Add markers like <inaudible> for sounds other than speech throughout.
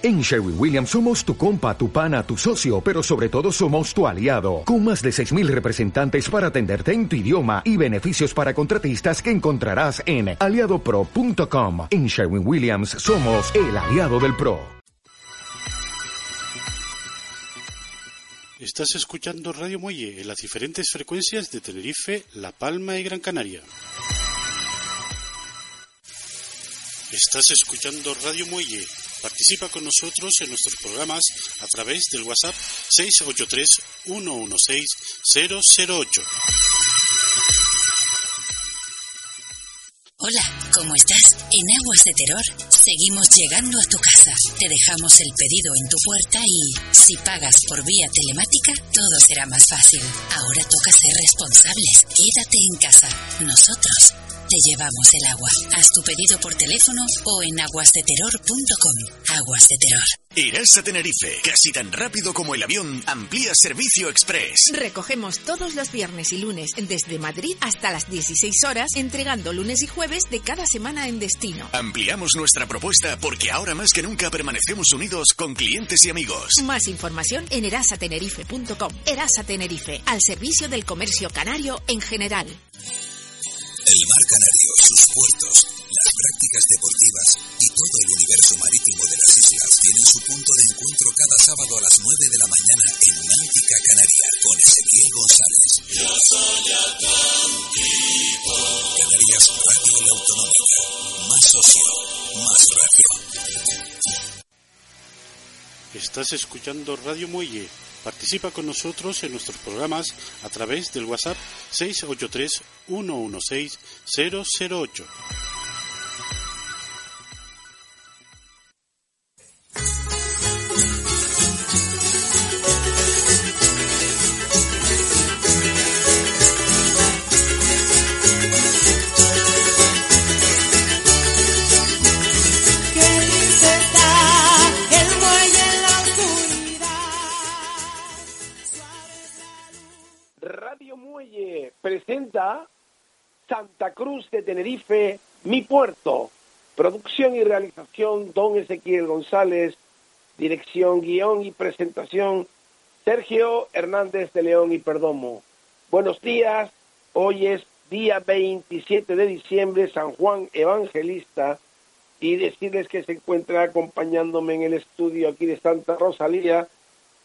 En Sherwin Williams somos tu compa, tu pana, tu socio, pero sobre todo somos tu aliado, con más de 6.000 representantes para atenderte en tu idioma y beneficios para contratistas que encontrarás en aliadopro.com. En Sherwin Williams somos el aliado del PRO. Estás escuchando Radio Muelle en las diferentes frecuencias de Tenerife, La Palma y Gran Canaria. Estás escuchando Radio Muelle Participa con nosotros en nuestros programas a través del WhatsApp 683-116-008. Hola, ¿cómo estás? En Aguas de Terror seguimos llegando a tu casa. Te dejamos el pedido en tu puerta y, si pagas por vía telemática, todo será más fácil. Ahora toca ser responsables. Quédate en casa. Nosotros te llevamos el agua. Haz tu pedido por teléfono o en aguasdeterror.com. Aguas de Terror. Irás a Tenerife, casi tan rápido como el avión, amplía servicio express. Recogemos todos los viernes y lunes desde Madrid hasta las 16 horas, entregando lunes y jueves de cada semana en destino. Ampliamos nuestra propuesta porque ahora más que nunca permanecemos unidos con clientes y amigos. Más información en erasatenerife.com. Erasa Tenerife, al servicio del comercio canario en general. El mar Canario, sus puertos, las prácticas deportivas y todo el universo marítimo de las islas tienen su punto de encuentro cada sábado a las 9 de la mañana en Náutica Canaria con Ezequiel González. Yo soy. Canarias Radio La Autonómica. Más socio, más radio. Estás escuchando Radio Muelle Participa con nosotros en nuestros programas a través del WhatsApp 683 116 008. Santa Cruz de Tenerife, mi puerto. Producción y realización, don Ezequiel González. Dirección, guion y presentación, Sergio Hernández de León y Perdomo. Buenos días, hoy es día 27 de diciembre, San Juan Evangelista, y decirles que se encuentra acompañándome en el estudio aquí de Santa Rosalía,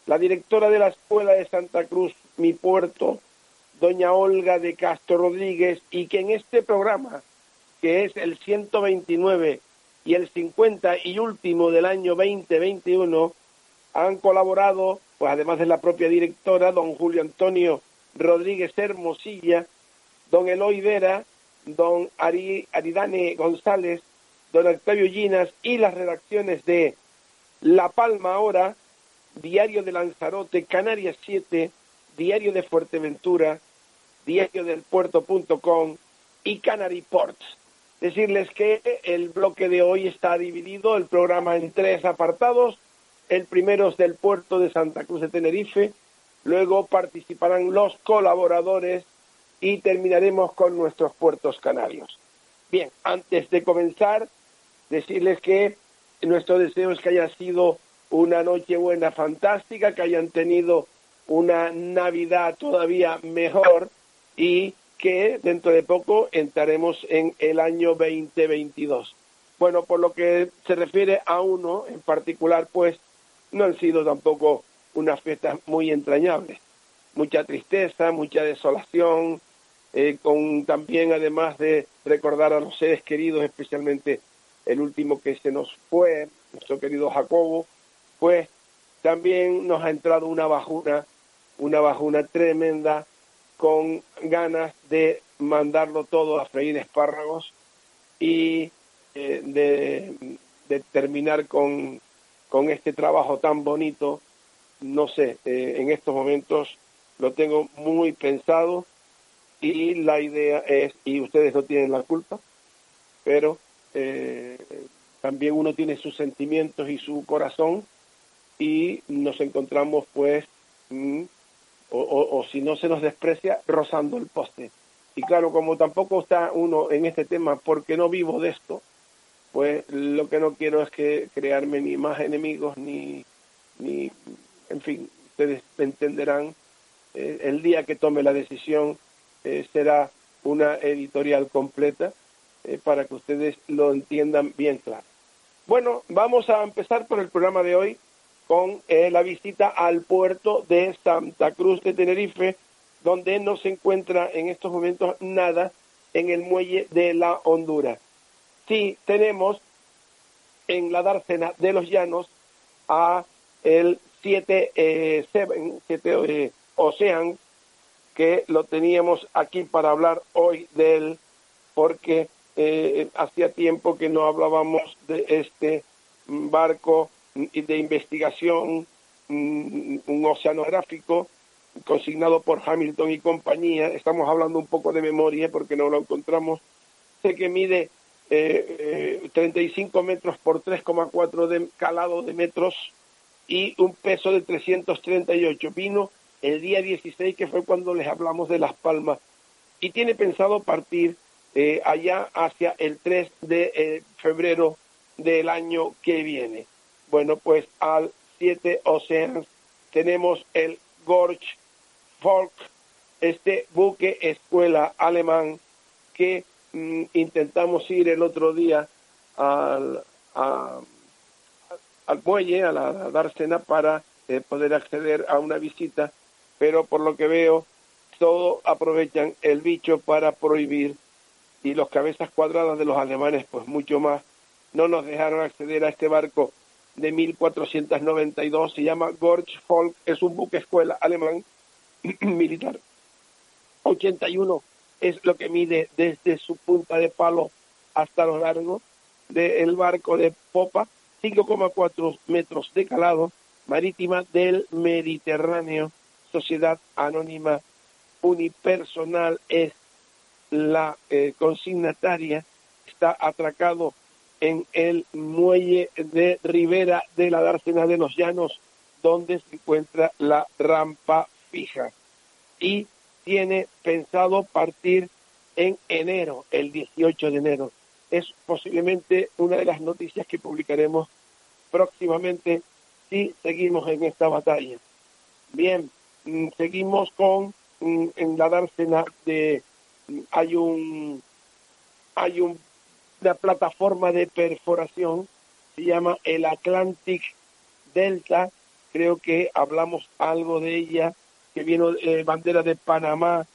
la directora de la Escuela de Santa Cruz, mi puerto, doña Olga de Castro Rodríguez, y que en este programa, que es el 129 y el 50 y último del año 2021, han colaborado, pues además de la propia directora, don Julio Antonio Rodríguez Hermosilla, don Eloy Vera, don Ari, Aridane González, don Octavio Llinas y las redacciones de La Palma Ahora, Diario de Lanzarote, Canarias 7, Diario de Fuerteventura, Diario del Puerto.com y Canary Ports. Decirles que el bloque de hoy está dividido, el programa en tres apartados. El primero es del puerto de Santa Cruz de Tenerife, luego participarán los colaboradores y terminaremos con nuestros puertos canarios. Bien, antes de comenzar, decirles que nuestro deseo es que haya sido una noche buena fantástica, que hayan tenido una Navidad todavía mejor y que dentro de poco entraremos en el año 2022. Bueno, por lo que se refiere a uno en particular, pues no han sido tampoco unas fiestas muy entrañables. Mucha tristeza, mucha desolación, eh, con también además de recordar a los seres queridos, especialmente el último que se nos fue, nuestro querido Jacobo, pues también nos ha entrado una bajuna, una bajuna tremenda con ganas de mandarlo todo a freír espárragos y eh, de, terminar con, con, este trabajo tan bonito. No sé, eh, en estos momentos lo tengo muy pensado y la idea es, y ustedes no tienen la culpa, pero eh, también uno tiene sus sentimientos y su corazón y nos encontramos pues mm, o, si no se nos desprecia, rozando el poste. Y claro, como tampoco está uno en este tema porque no vivo de esto, pues lo que no quiero es que crearme ni más enemigos ni, ni en fin, ustedes entenderán, eh, el día que tome la decisión eh, será una editorial completa eh, para que ustedes lo entiendan bien claro. Bueno, vamos a empezar por el programa de hoy con la visita al puerto de Santa Cruz de Tenerife, donde no se encuentra en estos momentos nada en el muelle de la Honduras. Sí, tenemos en la dársena de los llanos a el 7 eh, eh, Ocean, que lo teníamos aquí para hablar hoy de él, porque eh, hacía tiempo que no hablábamos de este barco de investigación, mm, un oceanográfico consignado por Hamilton y compañía. Estamos hablando un poco de memoria porque no lo encontramos. Sé que mide eh, 35 metros por 3,4 de calado de metros y un peso de 338. Vino el día 16, que fue cuando les hablamos de Las Palmas, y tiene pensado partir eh, allá hacia el 3 de eh, febrero del año que viene. Bueno, pues al 7 Oceans tenemos el Gorge Folk, este buque escuela alemán que mm, intentamos ir el otro día al, al muelle, a la, dársena, para eh, poder acceder a una visita, pero por lo que veo, todo aprovechan el bicho para prohibir y los cabezas cuadradas de los alemanes, pues mucho más, no nos dejaron acceder a este barco de 1492, se llama Gorge Folk, es un buque escuela alemán <clears throat> militar. 81 es lo que mide desde su punta de palo hasta lo largo del barco de popa 5,4 metros de calado, marítima del Mediterráneo, Sociedad Anónima Unipersonal es la eh, consignataria, está atracado en el muelle de Ribera de la Dársena de los Llanos, donde se encuentra la rampa fija. Y tiene pensado partir en enero, el 18 de enero es posiblemente una de las noticias que publicaremos próximamente si seguimos en esta batalla. Bien, mm, seguimos con mm, en la dársena de mm, hay un hay un, plataforma de perforación se llama el Atlantic Delta. Creo que hablamos algo de ella que vino eh, bandera de Panamá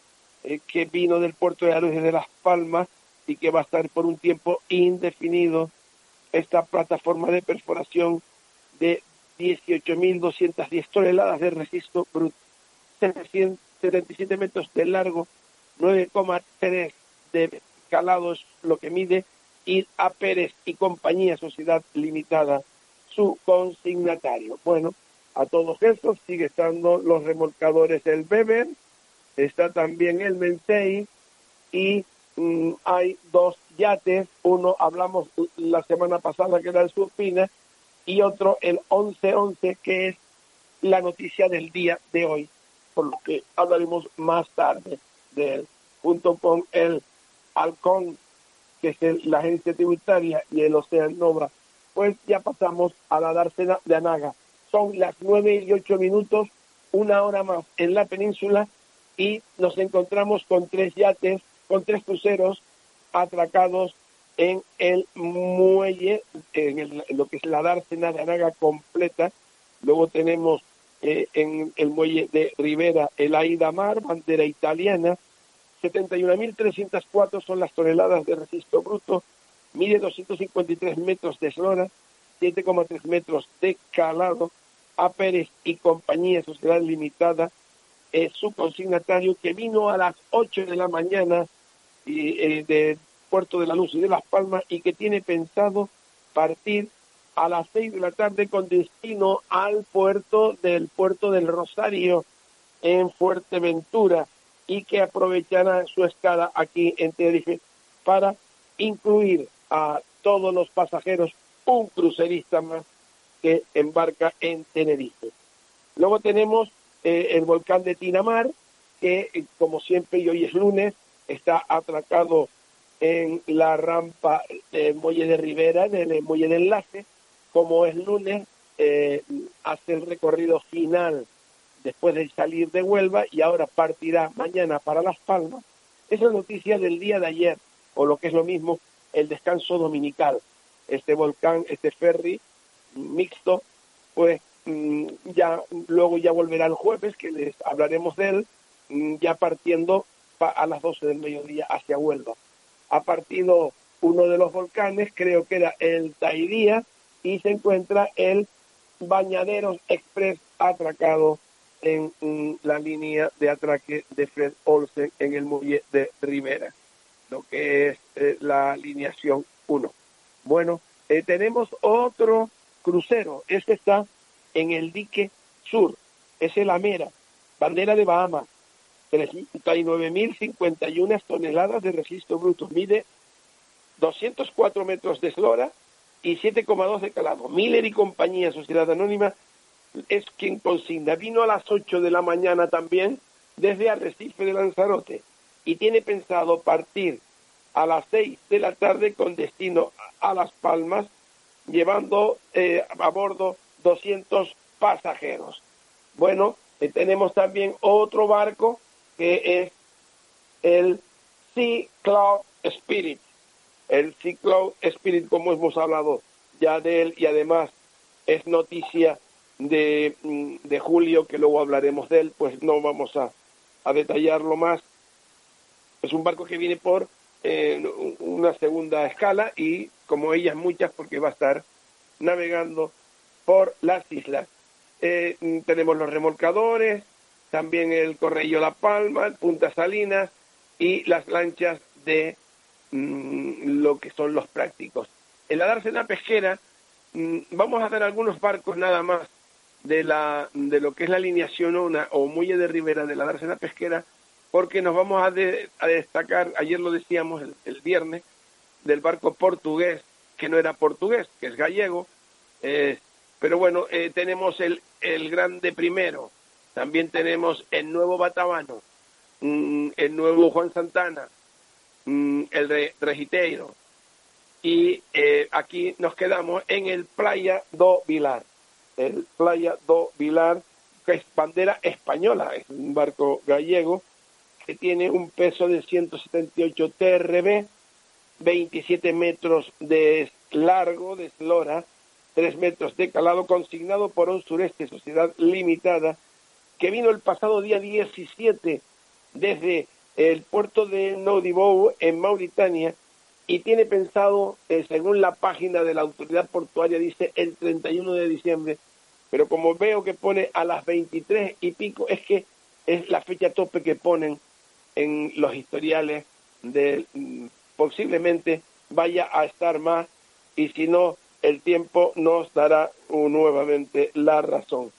eh, que vino del puerto de Arujes de Las Palmas y que va a estar por un tiempo indefinido esta plataforma de perforación de 18.210 toneladas de resisto bruto, 77 metros de largo, 9,3 de calado es lo que mide, y a Pérez y compañía Sociedad Limitada, su consignatario. Bueno, a todos estos sigue estando los remolcadores el Weber, está también el Mensei y Mm, hay dos yates, uno hablamos la semana pasada que era el Surpina y otro el 1111 que es la noticia del día de hoy, por lo que hablaremos más tarde de él, junto con el Halcón, que es la agencia tributaria, y el Ocean Nova. Pues ya pasamos a la dársena de Anaga. Son las nueve y ocho minutos, una hora más en la península y nos encontramos con tres yates con tres cruceros atracados en el muelle, en, lo que es la dársena de Anaga completa. Luego tenemos eh, en el muelle de Rivera el Aida Mar, bandera italiana. 71.304 son las toneladas de resisto bruto, mide 253 metros de eslora, 7,3 metros de calado. A Pérez y compañía Sociedad Limitada es su consignatario que vino a las 8 de la mañana eh, de Puerto de la Luz y de Las Palmas y que tiene pensado partir a las seis de la tarde con destino al puerto del puerto del Rosario en Fuerteventura y que aprovechará su escala aquí en Tenerife para incluir a todos los pasajeros un crucerista más que embarca en Tenerife. Luego tenemos eh, el volcán de Tinamar, que eh, como siempre y hoy es lunes, está atracado en la rampa del muelle de Rivera, en el muelle de enlace, como es lunes, eh, hace el recorrido final después de salir de Huelva y ahora partirá mañana para Las Palmas. Es noticia del día de ayer, o lo que es lo mismo, el descanso dominical. Este volcán, este ferry mixto, pues mm, ya luego ya volverá el jueves, que les hablaremos de él, mm, ya partiendo a las 12 del mediodía hacia Huelva. Ha partido uno de los volcanes, creo que era el Tairía, y se encuentra el Bañaderos Express atracado en la línea de atraque de Fred Olsen en el muelle de Rivera, lo que es eh, la alineación 1. Bueno, eh, tenemos otro crucero, este está en el dique sur, es el Amera, bandera de Bahamas, 39.051 toneladas de registro bruto, mide 204 metros de eslora y 7,2 de calado. Miller y compañía, Sociedad Anónima, es quien consigna. Vino a las 8 de la mañana también desde Arrecife de Lanzarote y tiene pensado partir a las 6 de la tarde con destino a Las Palmas, llevando eh, a bordo 200 pasajeros. Bueno, eh, tenemos también otro barco que es el Sea Cloud Spirit. El Sea Cloud Spirit, como hemos hablado ya de él, y además es noticia de, de julio, que luego hablaremos de él, pues no vamos a, a detallarlo más. Es un barco que viene por eh, una segunda escala y como ellas muchas porque va a estar navegando por las islas. Eh, tenemos los remolcadores, también el Correillo La Palma, Punta Salinas y las lanchas de mm, lo que son los prácticos. En la dársena pesquera mm, vamos a ver algunos barcos nada más de, la, de lo que es la alineación una o muelle de ribera de la dársena pesquera, porque nos vamos a, destacar, ayer lo decíamos el, viernes, del barco portugués, que no era portugués, que es gallego, eh, pero bueno, eh, tenemos el, el grande primero, también tenemos el nuevo Batabano, mm, el nuevo Juan Santana, mm, el Regiteiro. Y eh, aquí nos quedamos en el Playa do Vilar. El Playa do Vilar, que es bandera española, es un barco gallego que tiene un peso de 178 TRB, 27 metros de largo, de eslora, 3 metros de calado, consignado por un sureste Sociedad Limitada que vino el pasado día 17 desde el puerto de Nodibou en Mauritania y tiene pensado, eh, según la página de la autoridad portuaria, dice el 31 de diciembre, pero como veo que pone a las 23 y pico, es que es la fecha tope que ponen en los historiales de mm, posiblemente vaya a estar más y si no, el tiempo nos dará nuevamente la razón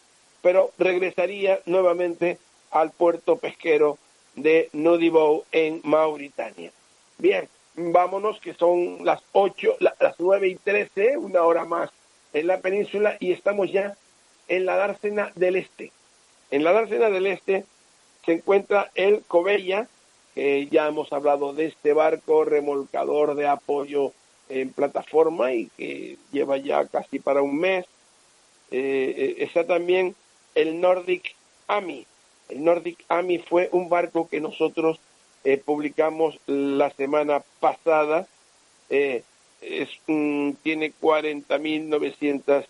pero regresaría nuevamente al puerto pesquero de Nodibou en Mauritania. Bien, vámonos que son las ocho, las nueve y trece, una hora más en la península y estamos ya en la dársena del este. En la dársena del este se encuentra el Cobella, que ya hemos hablado de este barco remolcador de apoyo en plataforma y que lleva ya casi para un mes. Eh, eh está también el Nordic Ami. El Nordic Ami fue un barco que nosotros eh, publicamos la semana pasada. Eh, es, tiene 40.900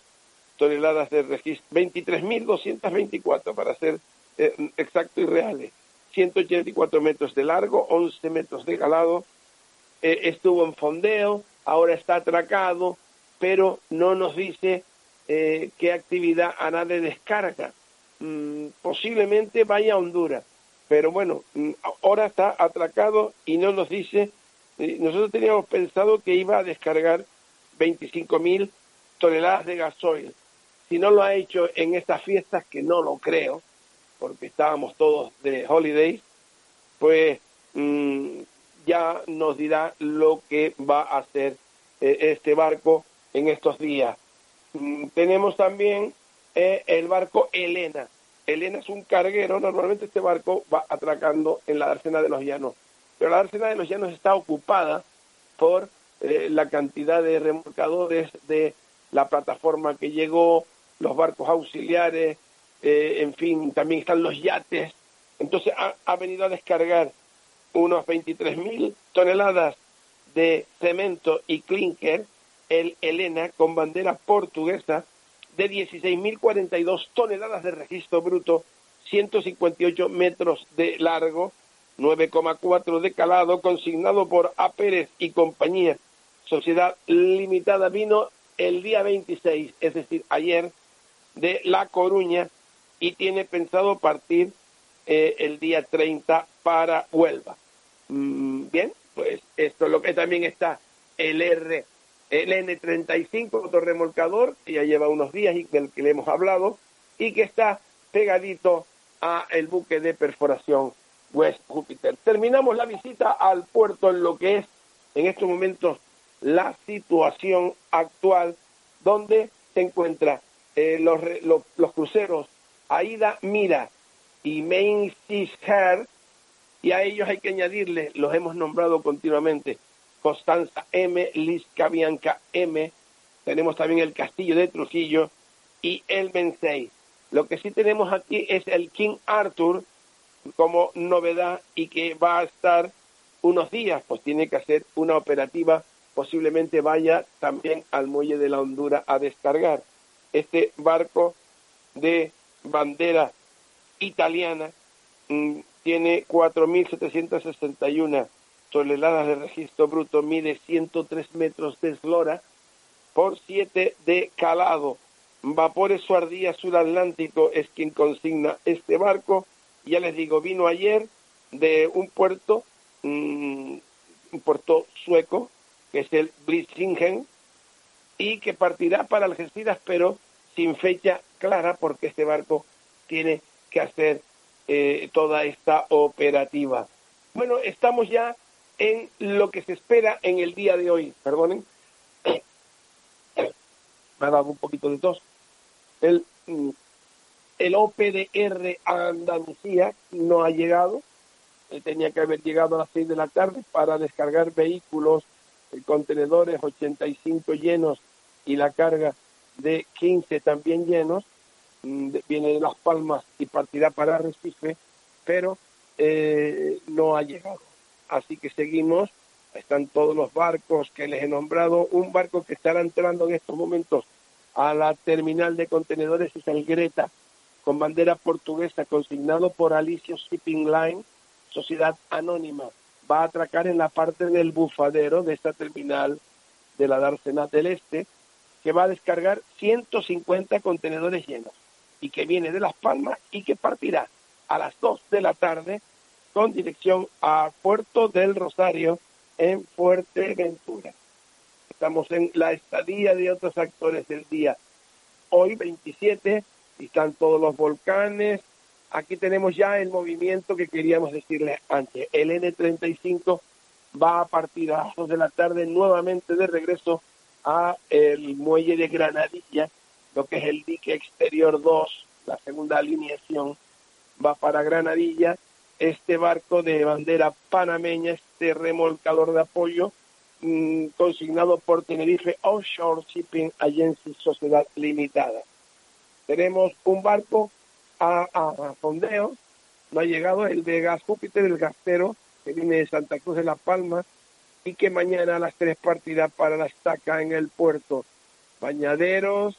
toneladas de registro, 23.224 para ser eh, exacto y reales. 184 metros de largo, 11 metros de calado. estuvo en fondeo, ahora está atracado, pero no nos dice eh, qué actividad hará de descarga. Mm, posiblemente vaya a Honduras, pero bueno, mm, ahora está atracado y no nos dice, eh, nosotros teníamos pensado que iba a descargar 25 mil toneladas de gasoil. Si no lo ha hecho en estas fiestas, que no lo creo, porque estábamos todos de holidays, pues mm, ya nos dirá lo que va a hacer eh, este barco en estos días. Mm, tenemos también eh, el barco Elena. Elena es un carguero, normalmente este barco va atracando en la dársena de los llanos, pero la dársena de los llanos está ocupada por eh, la cantidad de remolcadores de la plataforma que llegó, los barcos auxiliares, eh, en fin, también están los yates. Entonces ha, venido a descargar unos 23.000 toneladas de cemento y clinker, el Elena, con bandera portuguesa, de 16.042 toneladas de registro bruto, 158 metros de largo, 9,4 de calado, consignado por A. Pérez y compañía, Sociedad Limitada, vino el día 26, es decir, ayer, de La Coruña y tiene pensado partir eh, el día 30 para Huelva. Mm, bien, pues esto es lo que también está el R, el N35, otro remolcador, que ya lleva unos días y del que le hemos hablado, y que está pegadito a el buque de perforación West Júpiter. Terminamos la visita al puerto en lo que es en estos momentos la situación actual donde se encuentran eh, los, los, los, cruceros Aida Mira y Main Hair y a ellos hay que añadirle, los hemos nombrado continuamente, Constanza M, Lisca Bianca M, tenemos también el Castillo de Trujillo y el Mensei. Lo que sí tenemos aquí es el King Arthur como novedad y que va a estar unos días, pues tiene que hacer una operativa, posiblemente vaya también al muelle de la Honduras a descargar. Este barco de bandera italiana mm, tiene 4.761 toneladas de registro bruto, mide 103 metros de eslora por 7 de calado. Vapores Suardía Sudatlántico es quien consigna este barco. Ya les digo, vino ayer de un puerto, mm, un puerto sueco, que es el Blitzingen, y que partirá para Algeciras, pero sin fecha clara, porque este barco tiene que hacer eh, toda esta operativa. Bueno, estamos ya en lo que se espera en el día de hoy. Perdonen. <coughs> Me ha dado un poquito de tos. El, mm, el OPDR a Andalucía no ha llegado. Eh, tenía que haber llegado a las seis de la tarde para descargar vehículos, eh, contenedores 85 llenos y la carga de 15 también llenos Mm, viene de Las Palmas y partirá para Recife, pero eh, no ha llegado. Así que seguimos, están todos los barcos que les he nombrado, un barco que estará entrando en estos momentos a la terminal de contenedores es el Greta, con bandera portuguesa, consignado por Alicio Shipping Line, sociedad anónima. Va a atracar en la parte del bufadero de esta terminal de la Dársena del Este, que va a descargar 150 contenedores llenos y que viene de Las Palmas y que partirá a las 2 de la tarde con dirección a Puerto del Rosario en Fuerteventura. Estamos en la estadía de otros actores del día. Hoy 27 están todos los volcanes. Aquí tenemos ya el movimiento que queríamos decirles antes. El N35 va a partir a las 2 de la tarde nuevamente de regreso a el muelle de Granadilla lo que es el dique exterior 2, la segunda alineación, va para Granadilla. Este barco de bandera panameña, este remolcador de apoyo, mm, consignado por Tenerife Offshore Shipping Agency Sociedad Limitada. Tenemos un barco a, a, fondeo, no ha llegado el de Gas Júpiter, el gastero, que viene de Santa Cruz de La Palma, y que mañana a las tres partirá para la estaca en el puerto. Bañaderos,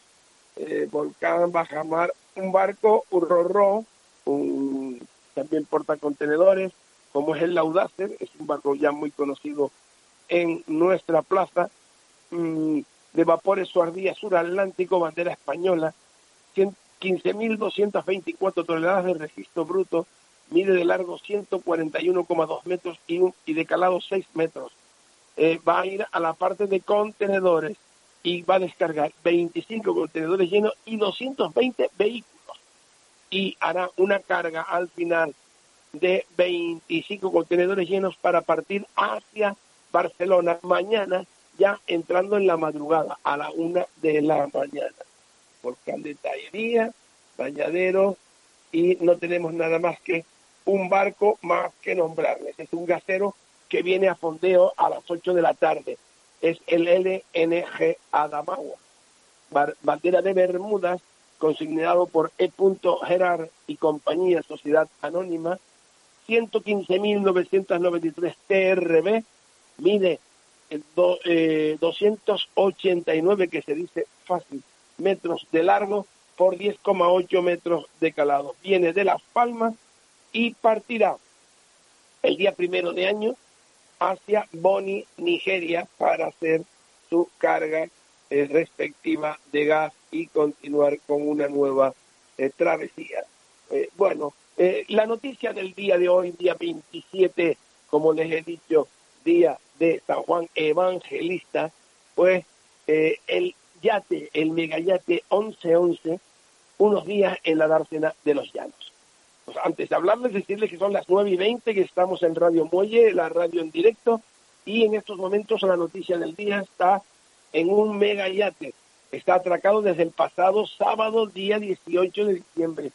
eh, Volcán, Bajamar, un barco, un un, también portacontenedores, como es el Laudacer, es un barco ya muy conocido en nuestra plaza, mm, de vapores Suardía Sur Atlántico, bandera española, 15.224 toneladas de registro bruto, mide de largo 141,2 metros y, y de calado 6 metros. Eh, va a ir a la parte de contenedores y va a descargar 25 contenedores llenos y 220 vehículos y hará una carga al final de 25 contenedores llenos para partir hacia Barcelona mañana ya entrando en la madrugada a la una de la mañana. Volcán de Tallería, bañadero y no tenemos nada más que un barco más que nombrarles. Es un gasero que viene a fondeo a las 8 de la tarde. Es el LNG Adamagua. Bandera de Bermudas, consignado por E. Gerard y compañía Sociedad Anónima, 115.993 TRB, mide 289, eh, que se dice fácil, metros de largo por 10,8 metros de calado. Viene de Las Palmas y partirá el día primero de año hacia Boni, Nigeria, para hacer su carga eh, respectiva de gas y continuar con una nueva eh, travesía. Eh, bueno, la noticia del día de hoy, día 27, como les he dicho, día de San Juan Evangelista, pues el yate, el megayate 1111, unos días en la dársena de los llanos. Antes de hablarles, decirles que son las 9 y 20, que estamos en Radio Muelle, la radio en directo, y en estos momentos la noticia del día está en un megayate está atracado desde el pasado sábado, día 18 de diciembre.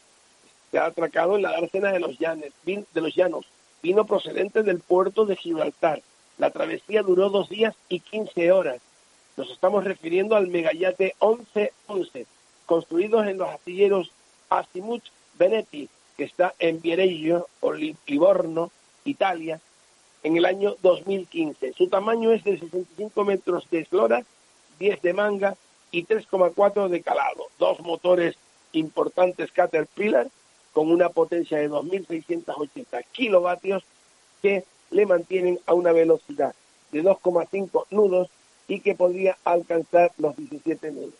Ha atracado en la dársena de los, de los llanos. Vino procedente del puerto de Gibraltar. La travesía duró dos días y 15 horas. Nos estamos refiriendo al megayate 1111, construido en los astilleros Asimut Benetti, que está en Viareggio Livorno, Italia, en el año 2015. Su tamaño es de 65 metros de eslora, 10 de manga y 3,4 de calado. Dos motores importantes Caterpillar con una potencia de 2.680 kilovatios que le mantienen a una velocidad de 2,5 nudos y que podría alcanzar los 17 nudos,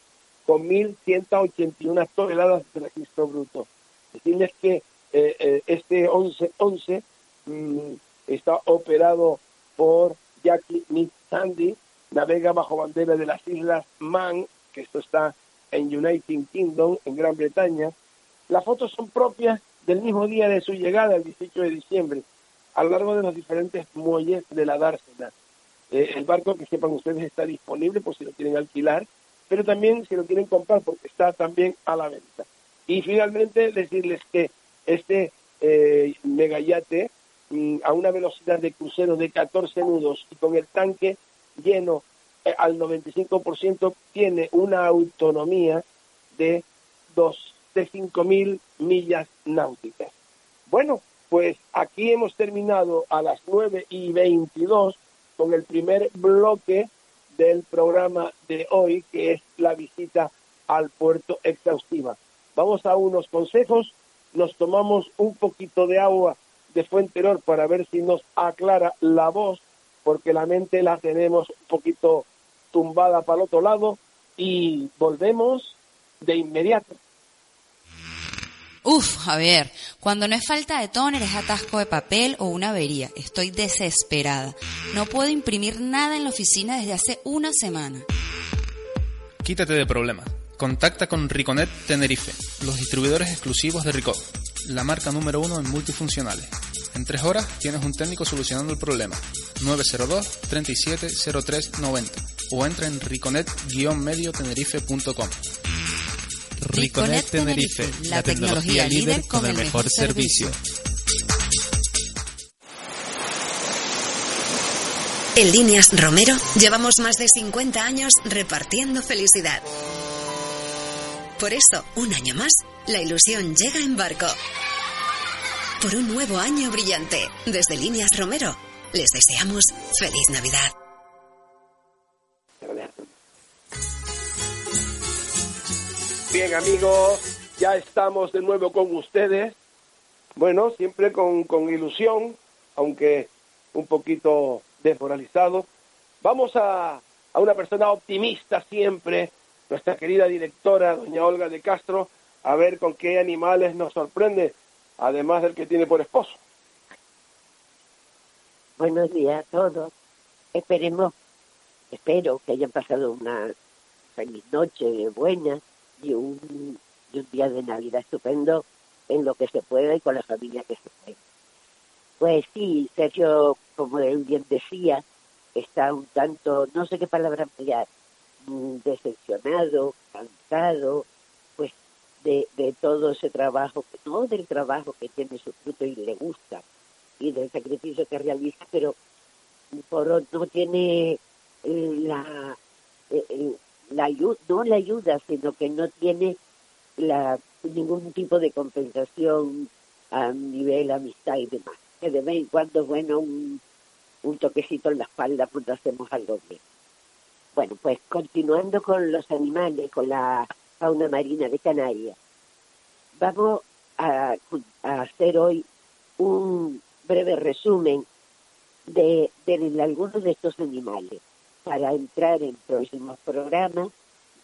con 1.181 toneladas de registro bruto. Decirles que eh, eh, este 1111 mm, está operado por Jackie Nick Sandy, navega bajo bandera de las Islas Man esto está en United Kingdom, en Gran Bretaña. Las fotos son propias del mismo día de su llegada, el 18 de diciembre, a lo largo de los diferentes muelles de la dársena. Eh, el barco, que sepan ustedes, está disponible por si lo quieren alquilar, pero también si lo quieren comprar porque está también a la venta. Y finalmente decirles que este eh, megayate mm, a una velocidad de crucero de 14 nudos y con el tanque lleno eh, al 95% tiene una autonomía de, dos, de 5.000 millas náuticas. Bueno, pues aquí hemos terminado a las 9 y 22 con el primer bloque del programa de hoy, que es la visita al puerto exhaustiva. Vamos a unos consejos, nos tomamos un poquito de agua de Fuenteror para ver si nos aclara la voz, porque la mente la tenemos un poquito tumbada para el otro lado y volvemos de inmediato. Uf, Javier, cuando no es falta de tóner es atasco de papel o una avería. Estoy desesperada. No puedo imprimir nada en la oficina desde hace una semana. Quítate de problemas. Contacta con Riconet Tenerife, los distribuidores exclusivos de Ricot, la marca número uno en multifuncionales. En tres horas tienes un técnico solucionando el problema. 902 370390 o entra en riconet-mediotenerife.com. Riconet Tenerife, la tecnología líder con el mejor servicio. En Líneas Romero llevamos más de 50 años repartiendo felicidad. Por eso, un año más, la ilusión llega en barco. Por un nuevo año brillante, desde Líneas Romero, les deseamos feliz Navidad. Bien amigos, ya estamos de nuevo con ustedes. Bueno, siempre con, ilusión, aunque un poquito desmoralizado. Vamos a, a una persona optimista siempre, nuestra querida directora, doña Olga de Castro, a ver con qué animales nos sorprende, además del que tiene por esposo. Buenos días a todos. Esperemos, espero que hayan pasado una feliz noche buena y un, día de Navidad estupendo en lo que se pueda y con la familia que se pueda. Pues sí, Sergio, como él bien decía, está un tanto, no sé qué palabra emplear, decepcionado, cansado, pues de, de todo ese trabajo, no del trabajo que tiene su fruto y le gusta, y del sacrificio que realiza, pero por no tiene eh, la, eh, eh, la ayuda, no la ayuda, sino que no tiene la, ningún tipo de compensación a nivel amistad y demás. Que de vez en cuando, bueno, un, un toquecito en la espalda cuando hacemos algo bien. Bueno, pues continuando con los animales, con la fauna marina de Canarias, vamos a, hacer hoy un breve resumen de, algunos de estos animales para entrar en próximos programas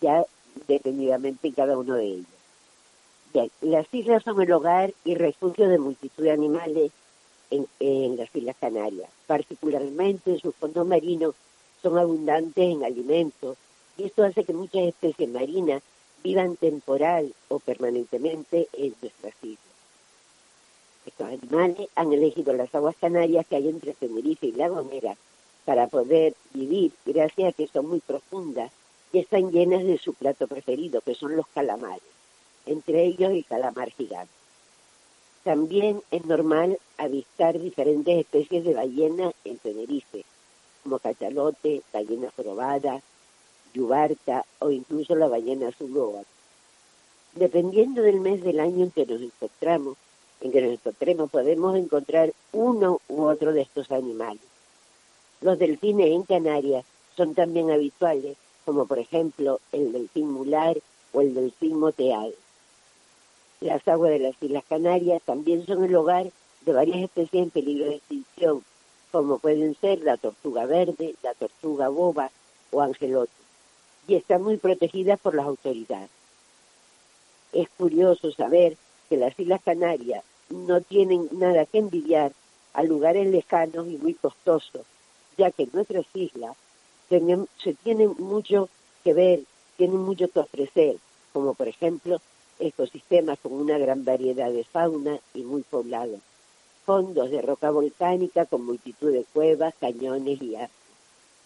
ya detenidamente en cada uno de ellos. Bien, las islas son el hogar y refugio de multitud de animales en, en las Islas Canarias. Particularmente en sus fondos marinos son abundantes en alimentos y esto hace que muchas especies marinas vivan temporal o permanentemente en nuestras islas. Estos animales han elegido las aguas canarias que hay entre Tenerife y La Gomera para poder vivir gracias a que son muy profundas y están llenas de su plato preferido, que son los calamares, entre ellos el calamar gigante. También es normal avistar diferentes especies de ballenas en Tenerife, como cachalote, ballena jorobada, yubarta o incluso la ballena azuloa. Dependiendo del mes del año en que nos encontramos, en que nos encontremos, podemos encontrar uno u otro de estos animales. Los delfines en Canarias son también habituales, como por ejemplo el delfín mular o el delfín moteal. Las aguas de las Islas Canarias también son el hogar de varias especies en peligro de extinción, como pueden ser la tortuga verde, la tortuga boba o angelote, y están muy protegidas por las autoridades. Es curioso saber que las Islas Canarias no tienen nada que envidiar a lugares lejanos y muy costosos, ya que nuestras islas se tienen mucho que ver, tienen mucho que ofrecer, como por ejemplo ecosistemas con una gran variedad de fauna y muy poblados, fondos de roca volcánica con multitud de cuevas, cañones y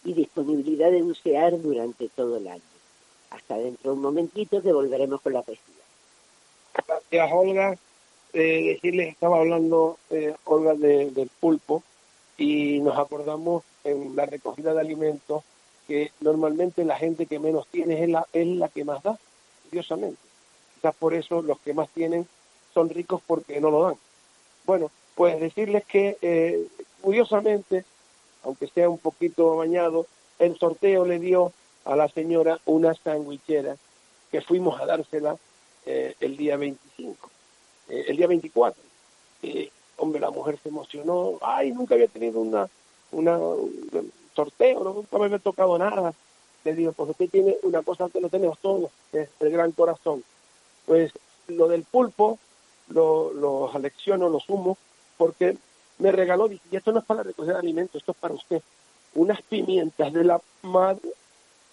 y disponibilidad de bucear durante todo el año. Hasta dentro de un momentito que volveremos con la poesía. Gracias, Olga. Eh, decirles, estaba hablando eh, Olga del pulpo y nos acordamos en la recogida de alimentos que normalmente la gente que menos tiene es la, es la que más da, curiosamente. Quizás por eso los que más tienen son ricos porque no lo dan. Bueno, pues decirles que eh, curiosamente, aunque sea un poquito bañado, el sorteo le dio a la señora una sandwichera que fuimos a dársela eh, el día 25, eh, el día 24. hombre, la mujer se emocionó, ay, nunca había tenido una, un sorteo, nunca me había tocado nada. Le digo, pues usted tiene una cosa que no tenemos todos, es el gran corazón. Pues lo del pulpo lo, lo alecciono, lo sumo, porque me regaló, y esto no es para recoger alimentos, esto es para usted, unas pimientas de la madre,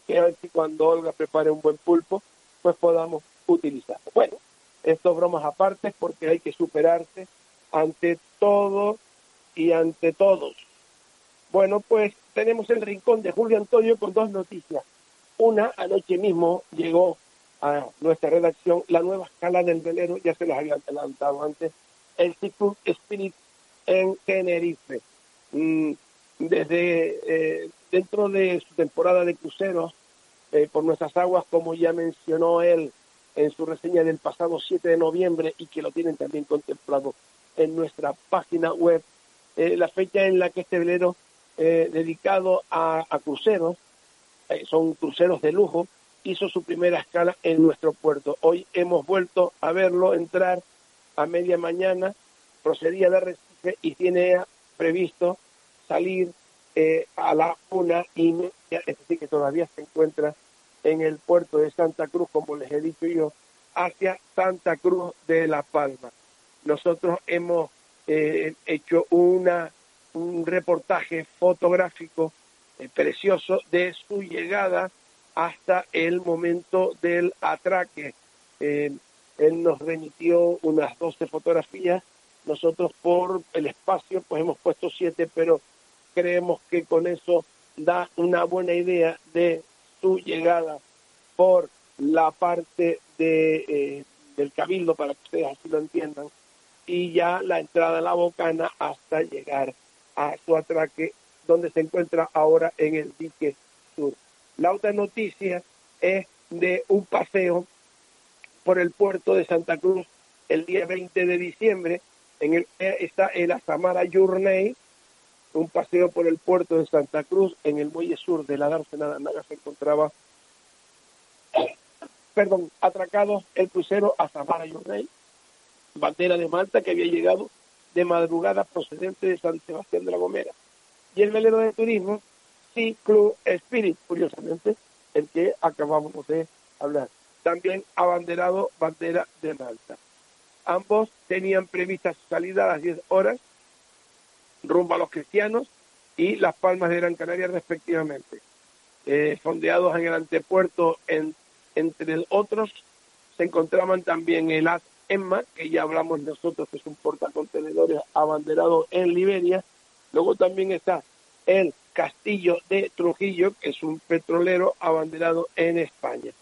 que a cuando Olga prepare un buen pulpo, pues podamos utilizar. Bueno, esto bromas aparte porque hay que superarse ante todo y ante todos. Bueno, pues tenemos el rincón de Julio Antonio con dos noticias. Una, anoche mismo llegó a nuestra redacción la nueva escala del velero, ya se los había adelantado antes, el Cyclus Spirit en Tenerife. Mm, desde eh, dentro de su temporada de cruceros eh, por nuestras aguas, como ya mencionó él en su reseña del pasado 7 de noviembre y que lo tienen también contemplado en nuestra página web, eh, la fecha en la que este velero dedicado a, a cruceros, son cruceros de lujo, hizo su primera escala en nuestro puerto. Hoy hemos vuelto a verlo entrar a media mañana, procedía de Recife y tiene previsto salir eh, a la una y media, es decir, que todavía se encuentra en el puerto de Santa Cruz, como les he dicho yo, hacia Santa Cruz de La Palma. Nosotros hemos eh, hecho una, un reportaje fotográfico eh, precioso de su llegada hasta el momento del atraque. Él nos remitió unas 12 fotografías, nosotros por el espacio pues hemos puesto siete, pero creemos que con eso da una buena idea de su llegada por la parte de, eh, del cabildo, para que ustedes así lo entiendan, y ya la entrada a la bocana hasta llegar a su atraque donde se encuentra ahora en el dique sur. La otra noticia es de un paseo por el puerto de Santa Cruz el día 20 de diciembre. En el está el Asamara Journey, un paseo por el puerto de Santa Cruz en el muelle sur de la Dársena Naga se encontraba, <coughs> perdón, atracado el crucero Asamara Journey, bandera de Malta que había llegado de madrugada procedente de San Sebastián de la Gomera. Y el velero de turismo, Club Spirit, curiosamente, el que acabamos de hablar. También abanderado bandera de Malta. Ambos tenían previstas su salida a las 10 horas rumbo a los cristianos y las palmas de Gran Canaria respectivamente. Eh, fondeados en el antepuerto, en, entre otros, se encontraban también el As Emma, que ya hablamos nosotros, que es un portacontenedores abanderado en Liberia. Luego también está el Castillo de Trujillo, que es un petrolero abanderado en España.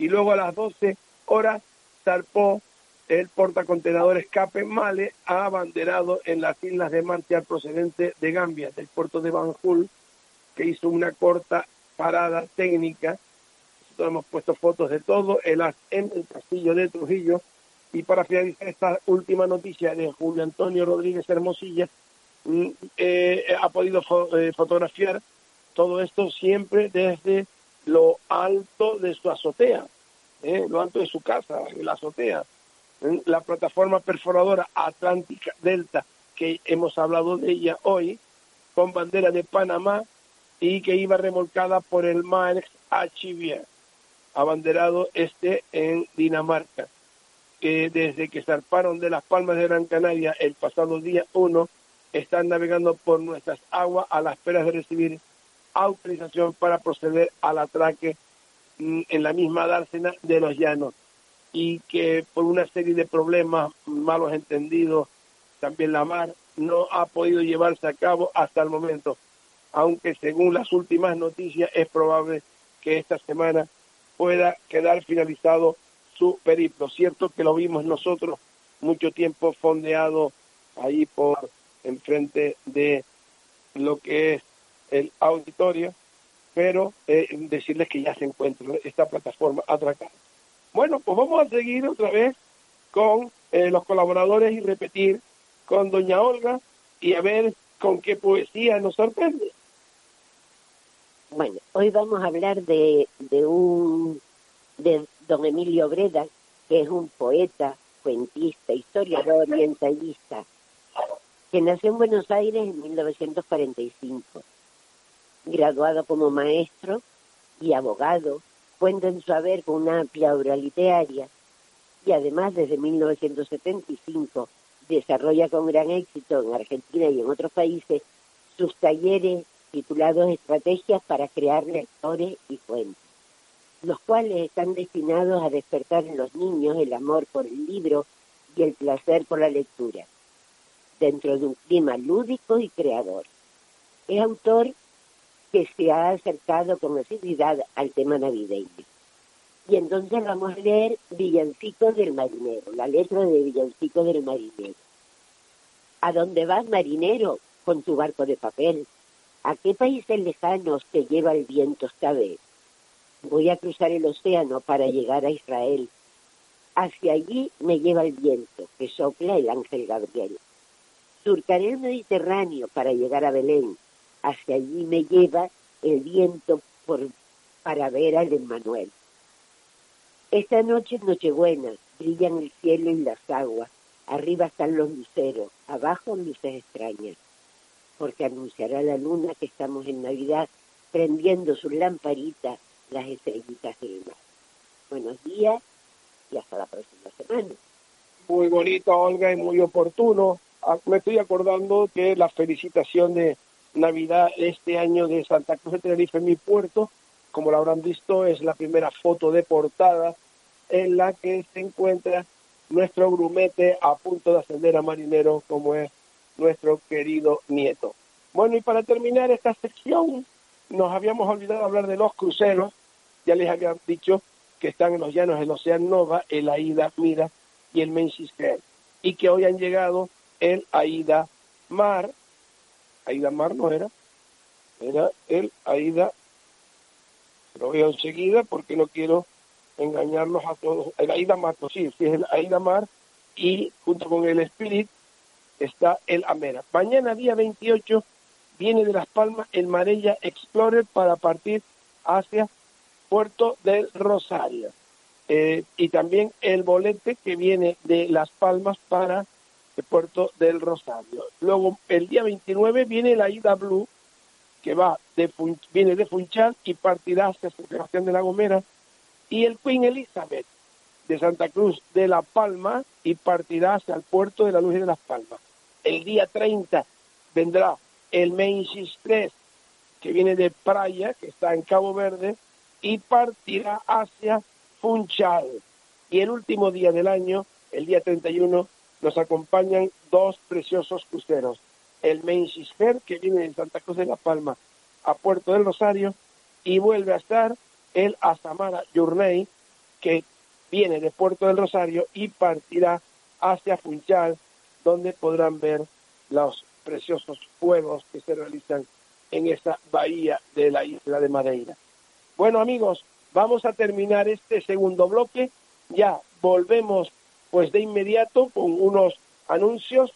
Y luego a las 12 horas zarpó el portacontenedores Cape Male, abanderado en las islas de Martial procedente de Gambia, del puerto de Banjul, que hizo una corta parada técnica. Nosotros hemos puesto fotos de todo, el, en el Castillo de Trujillo, y para finalizar esta última noticia de Julio Antonio Rodríguez Hermosilla, mm, eh, ha podido eh, fotografiar todo esto siempre desde lo alto de su azotea, eh, lo alto de su casa, la azotea. La plataforma perforadora Atlántica Delta, que hemos hablado de ella hoy, con bandera de Panamá y que iba remolcada por el Maersk Archivier, abanderado este en Dinamarca que desde que zarparon de las Palmas de Gran Canaria el pasado día 1 están navegando por nuestras aguas a la espera de recibir autorización para proceder al atraque mm, en la misma dársena de los llanos y que por una serie de problemas malos entendidos también la mar no ha podido llevarse a cabo hasta el momento, aunque según las últimas noticias es probable que esta semana pueda quedar finalizado su periplo. Cierto que lo vimos nosotros mucho tiempo fondeado ahí por enfrente de lo que es el auditorio, pero eh, decirles que ya se encuentra esta plataforma atracada. Bueno, pues vamos a seguir otra vez con eh, los colaboradores y repetir con doña Olga y a ver con qué poesía nos sorprende. Bueno, hoy vamos a hablar de, de un de don Emilio Breda, que es un poeta, cuentista, historiador y ensayista, que nació en Buenos Aires en 1945. Graduado como maestro y abogado, cuenta en su haber con una amplia obra literaria y además desde 1975 desarrolla con gran éxito en Argentina y en otros países sus talleres titulados Estrategias para crear lectores y fuentes los cuales están destinados a despertar en los niños el amor por el libro y el placer por la lectura, dentro de un clima lúdico y creador. Es autor que se ha acercado con asiduidad al tema navideño. Y entonces vamos a leer Villancico del Marinero, la letra de Villancico del Marinero. ¿A dónde vas, marinero, con tu barco de papel? ¿A qué países lejanos te lleva el viento esta vez? Voy a cruzar el océano para llegar a Israel. Hacia allí me lleva el viento que sopla el ángel Gabriel. Surcaré el Mediterráneo para llegar a Belén. Hacia allí me lleva el viento por, para ver al Emmanuel. Esta noche es Nochebuena, brillan el cielo y las aguas. Arriba están los luceros, abajo luces extrañas, porque anunciará la luna que estamos en Navidad prendiendo su lamparita las estrellitas del mar. Buenos días y hasta la próxima semana. Muy bonito, Olga, y muy oportuno. Ah, me estoy acordando que la felicitación de Navidad este año de Santa Cruz de Tenerife, en mi puerto, como lo habrán visto, es la primera foto de portada en la que se encuentra nuestro grumete a punto de ascender a marinero, como es nuestro querido nieto. Bueno, y para terminar esta sección, nos habíamos olvidado hablar de los cruceros, ya les había dicho que están en los llanos del Océano Nova, el Aida Mira y el Menzies y que hoy han llegado el Aida Mar, Aida Mar no era, era el Aida, lo veo enseguida porque no quiero engañarlos a todos. El Aida Mar, sí, es el Aida Mar y junto con el Spirit está el Amera. Mañana, día 28, viene de Las Palmas el Marella Explorer para partir hacia Puerto del Rosario. Eh, y también el bolete que viene de Las Palmas para el Puerto del Rosario. Luego, el día 29 viene la Ida Blue, que va de viene de Funchal y partirá hacia San de la Gomera, y el Queen Elizabeth de Santa Cruz de La Palma y partirá hacia el puerto de la Luz de Las Palmas. El día 30 vendrá el Menchis 3, que viene de Praia, que está en Cabo Verde, y partirá hacia Funchal. Y el último día del año, el día 31, nos acompañan dos preciosos cruceros. El Menchis que viene de Santa Cruz de La Palma a Puerto del Rosario, y vuelve a estar el Asamara Journey, que viene de Puerto del Rosario y partirá hacia Funchal, donde podrán ver los preciosos fuegos que se realizan en esa bahía de la isla de Madeira. Bueno amigos, vamos a terminar este segundo bloque. Ya volvemos pues de inmediato con unos anuncios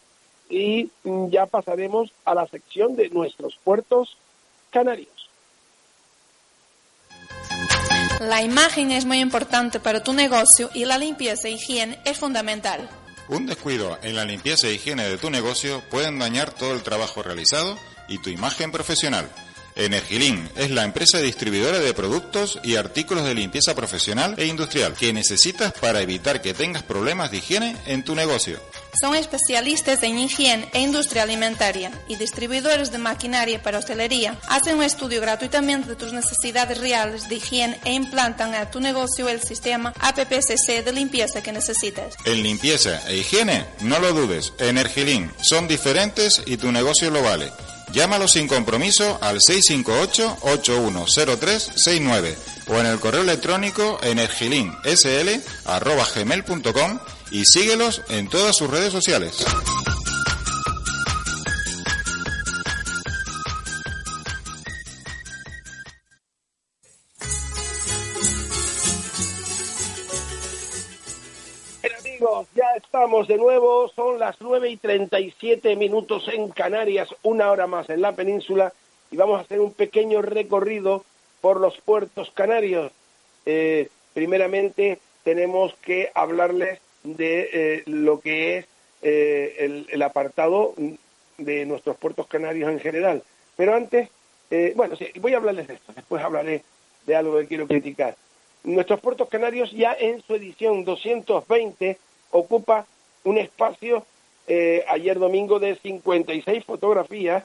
y ya pasaremos a la sección de nuestros puertos canarios. La imagen es muy importante para tu negocio y la limpieza e higiene es fundamental. Un descuido en la limpieza e higiene de tu negocio pueden dañar todo el trabajo realizado y tu imagen profesional. Energilin es la empresa distribuidora de productos y artículos de limpieza profesional e industrial que necesitas para evitar que tengas problemas de higiene en tu negocio. Son especialistas en higiene e industria alimentaria y distribuidores de maquinaria para hostelería. Hacen un estudio gratuitamente de tus necesidades reales de higiene e implantan a tu negocio el sistema APPCC de limpieza que necesitas. En limpieza e higiene, no lo dudes, Energilin son diferentes y tu negocio lo vale. Llámalo sin compromiso al 658-810369 o en el correo electrónico energilinsl.gmail.com y síguelos en todas sus redes sociales. Estamos de nuevo, son las 9 y 37 minutos en Canarias, una hora más en la península y vamos a hacer un pequeño recorrido por los puertos canarios. Eh, primeramente tenemos que hablarles de eh, lo que es eh, el, apartado de nuestros puertos canarios en general. Pero antes, eh, bueno, sí, voy a hablarles de esto, después hablaré de algo que quiero criticar. Nuestros puertos canarios ya en su edición 220 ocupa un espacio ayer domingo de 56 fotografías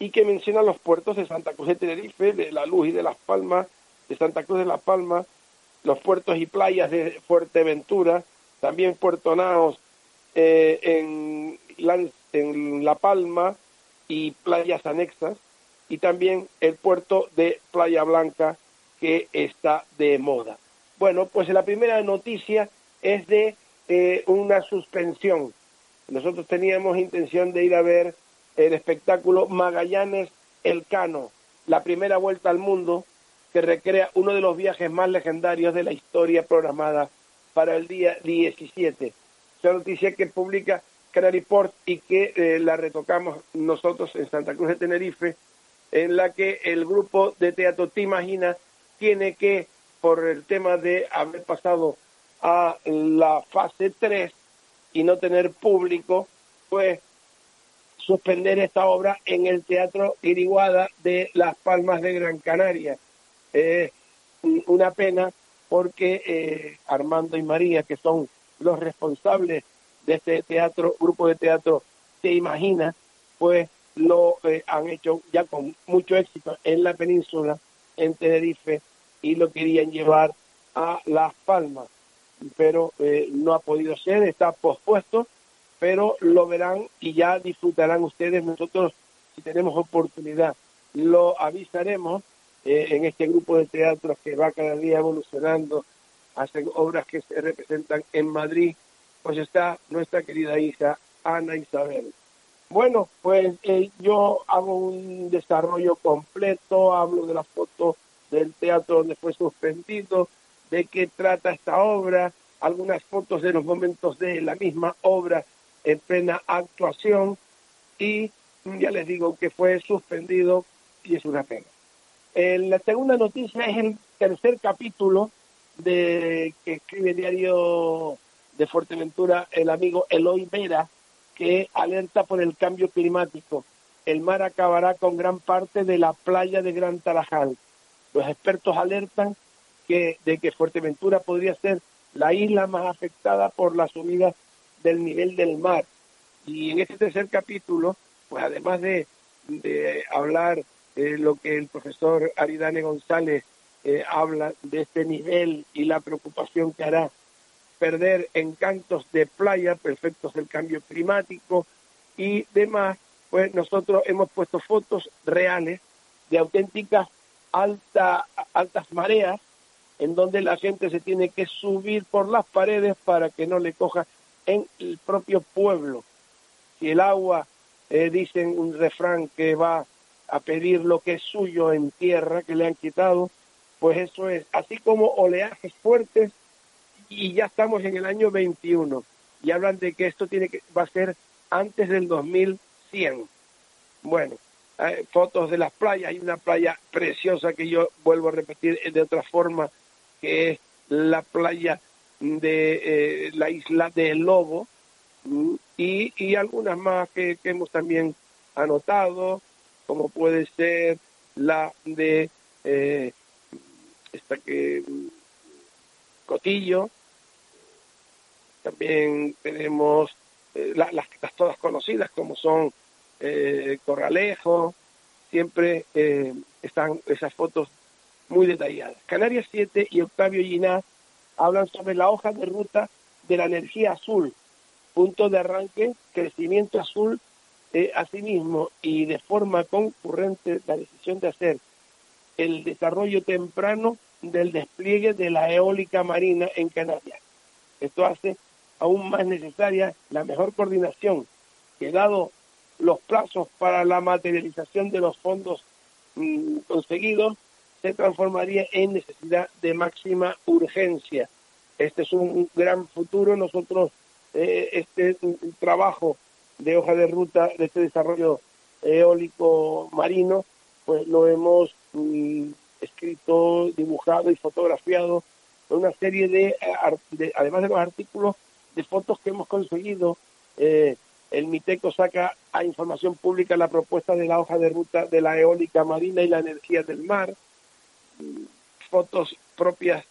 y que menciona los puertos de Santa Cruz de Tenerife, de La Luz y de Las Palmas, de Santa Cruz de La Palma, los puertos y playas de Fuerteventura, también Puerto Naos eh, en, en La Palma y playas anexas, y también el puerto de Playa Blanca que está de moda. Bueno, pues la primera noticia es de eh, una suspensión. Nosotros teníamos intención de ir a ver el espectáculo Magallanes El Cano, la primera vuelta al mundo que recrea uno de los viajes más legendarios de la historia programada para el día 17. Esa noticia que publica Canary Port y que eh, la retocamos nosotros en Santa Cruz de Tenerife, en la que el grupo de teatro Te Imagina tiene que, por el tema de haber pasado a la fase 3 y no tener público, pues suspender esta obra en el Teatro Iriguada de Las Palmas de Gran Canaria. Es una pena porque eh, Armando y María, que son los responsables de este teatro, grupo de teatro, se imagina, pues lo eh, han hecho ya con mucho éxito en la península, en Tenerife, y lo querían llevar a Las Palmas, pero eh, no ha podido ser, está pospuesto, pero lo verán y ya disfrutarán ustedes. Nosotros, si tenemos oportunidad, lo avisaremos eh, en este grupo de teatros que va cada día evolucionando, hacen obras que se representan en Madrid, pues está nuestra querida hija Ana Isabel. Bueno, pues eh, yo hago un desarrollo completo, hablo de la foto del teatro donde fue suspendido, de qué trata esta obra, algunas fotos de los momentos de la misma obra en plena actuación y ya les digo que fue suspendido y es una pena. la segunda noticia es el tercer capítulo de que escribe el diario de Fuerteventura el amigo Eloy Vera, que alerta por el cambio climático. El mar acabará con gran parte de la playa de Gran Tarajal. Los expertos alertan que, de que Fuerteventura podría ser la isla más afectada por la subida del nivel del mar. Y en este tercer capítulo, pues además de, hablar de lo que el profesor Aridane González eh, habla de este nivel y la preocupación que hará perder encantos de playa, perfectos del cambio climático y demás, pues nosotros hemos puesto fotos reales de auténticas alta, altas mareas en donde la gente se tiene que subir por las paredes para que no le coja en el propio pueblo. Si el agua, eh, dicen un refrán que va a pedir lo que es suyo en tierra, que le han quitado, pues eso es, así como oleajes fuertes y ya estamos en el año 21 y hablan de que esto tiene que va a ser antes del 2100. Bueno, fotos de las playas, hay una playa preciosa que yo vuelvo a repetir de otra forma, que es la playa de eh, la isla del Lobo y, y algunas más que, hemos también anotado, como puede ser la de eh, esta que Cotillo, también tenemos eh, las, todas conocidas como son eh, Corralejo, siempre están esas fotos muy detalladas. Canarias 7 y Octavio Ginás hablan sobre la hoja de ruta de la energía azul, punto de arranque, crecimiento azul, eh, asimismo y de forma concurrente la decisión de hacer el desarrollo temprano del despliegue de la eólica marina en Canarias. Esto hace aún más necesaria la mejor coordinación, que dado los plazos para la materialización de los fondos mm, conseguidos, se transformaría en necesidad de máxima urgencia. Este es un gran futuro. Nosotros, eh, este trabajo de hoja de ruta de este desarrollo eólico marino, pues lo hemos mm, escrito, dibujado y fotografiado una serie de, de, además de los artículos, de fotos que hemos conseguido. Eh, el MITECO saca a información pública la propuesta de la hoja de ruta de la eólica marina y la energía del mar. Fotos propias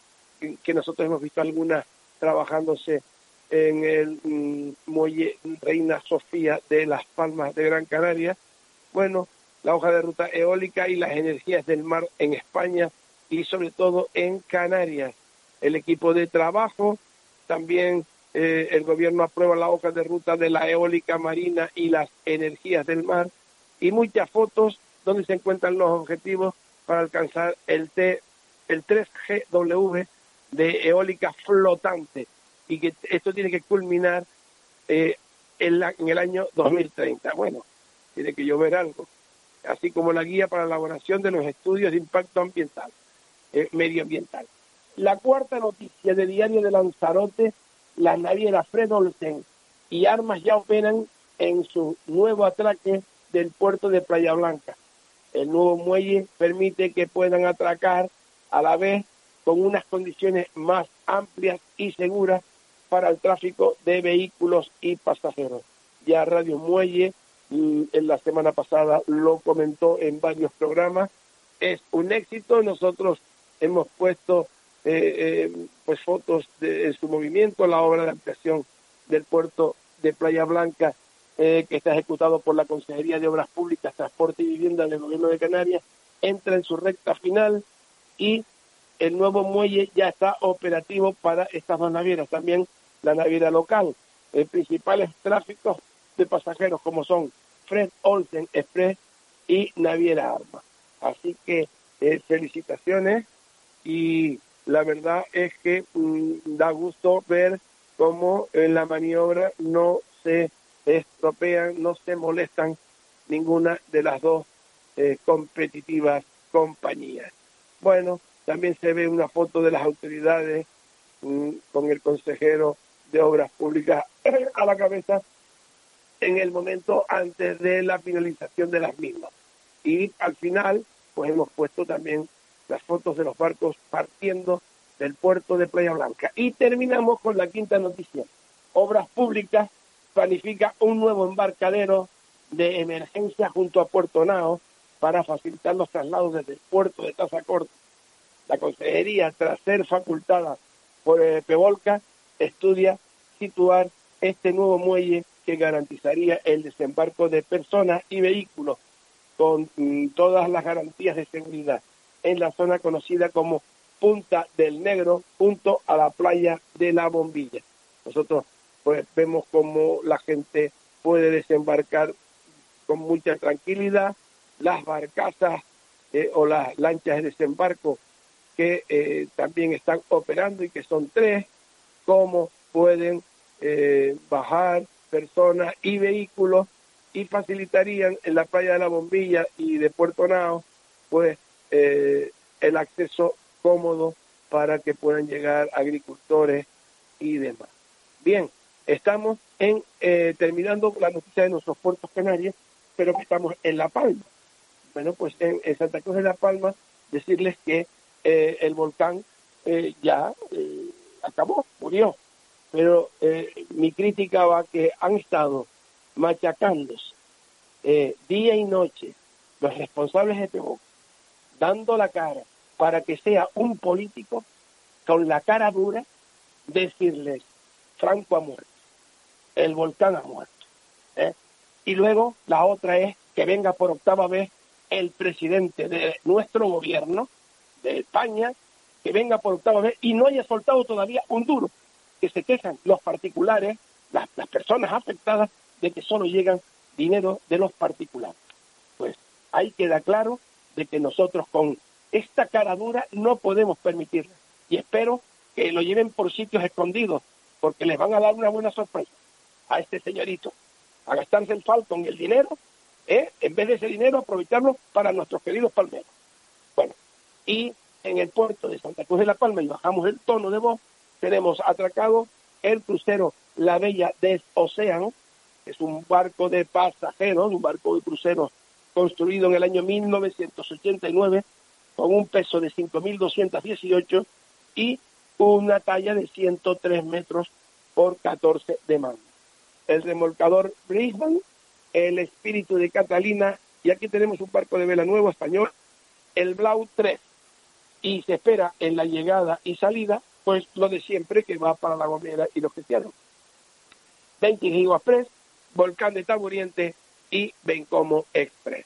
que nosotros hemos visto algunas trabajándose en el mm, muelle Reina Sofía de Las Palmas de Gran Canaria. Bueno, la hoja de ruta eólica y las energías del mar en España y sobre todo en Canarias. El equipo de trabajo, también eh, el gobierno aprueba la hoja de ruta de la eólica marina y las energías del mar y muchas fotos donde se encuentran los objetivos para alcanzar el, T, el 3GW de eólica flotante y que esto tiene que culminar eh, en, la, en el año 2030. Bueno, tiene que llover algo así como la guía para la elaboración de los estudios de impacto ambiental, eh, medioambiental. La cuarta noticia de Diario de Lanzarote, la naviera Fred Olsen y armas ya operan en su nuevo atraque del puerto de Playa Blanca. El nuevo muelle permite que puedan atracar a la vez con unas condiciones más amplias y seguras para el tráfico de vehículos y pasajeros. Ya Radio Muelle en la semana pasada lo comentó en varios programas. Es un éxito. Nosotros hemos puesto eh, eh, pues fotos de, su movimiento, la obra de ampliación del puerto de Playa Blanca eh, que está ejecutado por la Consejería de Obras Públicas, Transporte y Vivienda del Gobierno de Canarias, entra en su recta final y el nuevo muelle ya está operativo para estas dos navieras, también la naviera local. El principales tráficos de pasajeros como son Fred Olsen Express y Naviera Arma. Así que eh, felicitaciones y la verdad es que mm, da gusto ver cómo en la maniobra no se estropean, no se molestan ninguna de las dos eh, competitivas compañías. Bueno, también se ve una foto de las autoridades mm, con el consejero de Obras Públicas <clears throat> a la cabeza en el momento antes de la finalización de las mismas. Y al final, pues hemos puesto también las fotos de los barcos partiendo del puerto de Playa Blanca. Y terminamos con la quinta noticia. Obras Públicas planifica un nuevo embarcadero de emergencia junto a Puerto Nao para facilitar los traslados desde el puerto de Tazacorte. La Consejería, tras ser facultada por eh, Pevolca, estudia situar este nuevo muelle que garantizaría el desembarco de personas y vehículos con mm, todas las garantías de seguridad en la zona conocida como Punta del Negro, junto a la playa de la Bombilla. Nosotros pues vemos cómo la gente puede desembarcar con mucha tranquilidad, las barcazas eh, o las lanchas de desembarco que eh, también están operando y que son tres, cómo pueden eh, bajar personas y vehículos y facilitarían en la playa de la Bombilla y de Puerto Nao pues el acceso cómodo para que puedan llegar agricultores y demás. Bien, estamos en terminando la noticia de nuestros puertos canarios, pero que estamos en La Palma. Bueno, pues en, Santa Cruz de La Palma decirles que eh, el volcán eh, ya eh, acabó, murió. Pero mi crítica va que han estado machacándose día y noche los responsables de Temuco, dando la cara para que sea un político con la cara dura decirles, Franco ha el volcán ha muerto. Y luego la otra es que venga por octava vez el presidente de nuestro gobierno, de España, que venga por octava vez y no haya soltado todavía un duro, que se quejan los particulares, las, personas afectadas, de que solo llegan dinero de los particulares. Pues ahí queda claro de que nosotros con esta cara dura no podemos permitirla. Y espero que lo lleven por sitios escondidos, porque les van a dar una buena sorpresa a este señorito, a gastarse el Falcon y el dinero ¿eh? en vez de ese dinero aprovecharlo para nuestros queridos palmeros. Bueno, y en el puerto de Santa Cruz de la Palma, y bajamos el tono de voz, tenemos atracado el crucero La Bella del Océano, que es un barco de pasajeros, un barco de cruceros construido en el año 1989 con un peso de 5.218 y una talla de 103 metros por 14 de mano. El remolcador Brisbane el espíritu de Catalina, y aquí tenemos un barco de vela nuevo español, el Blau 3, y se espera en la llegada y salida, pues lo de siempre que va para La Gomera y los cristianos. 20 Express, Volcán de Taburiente y Bencomo Express.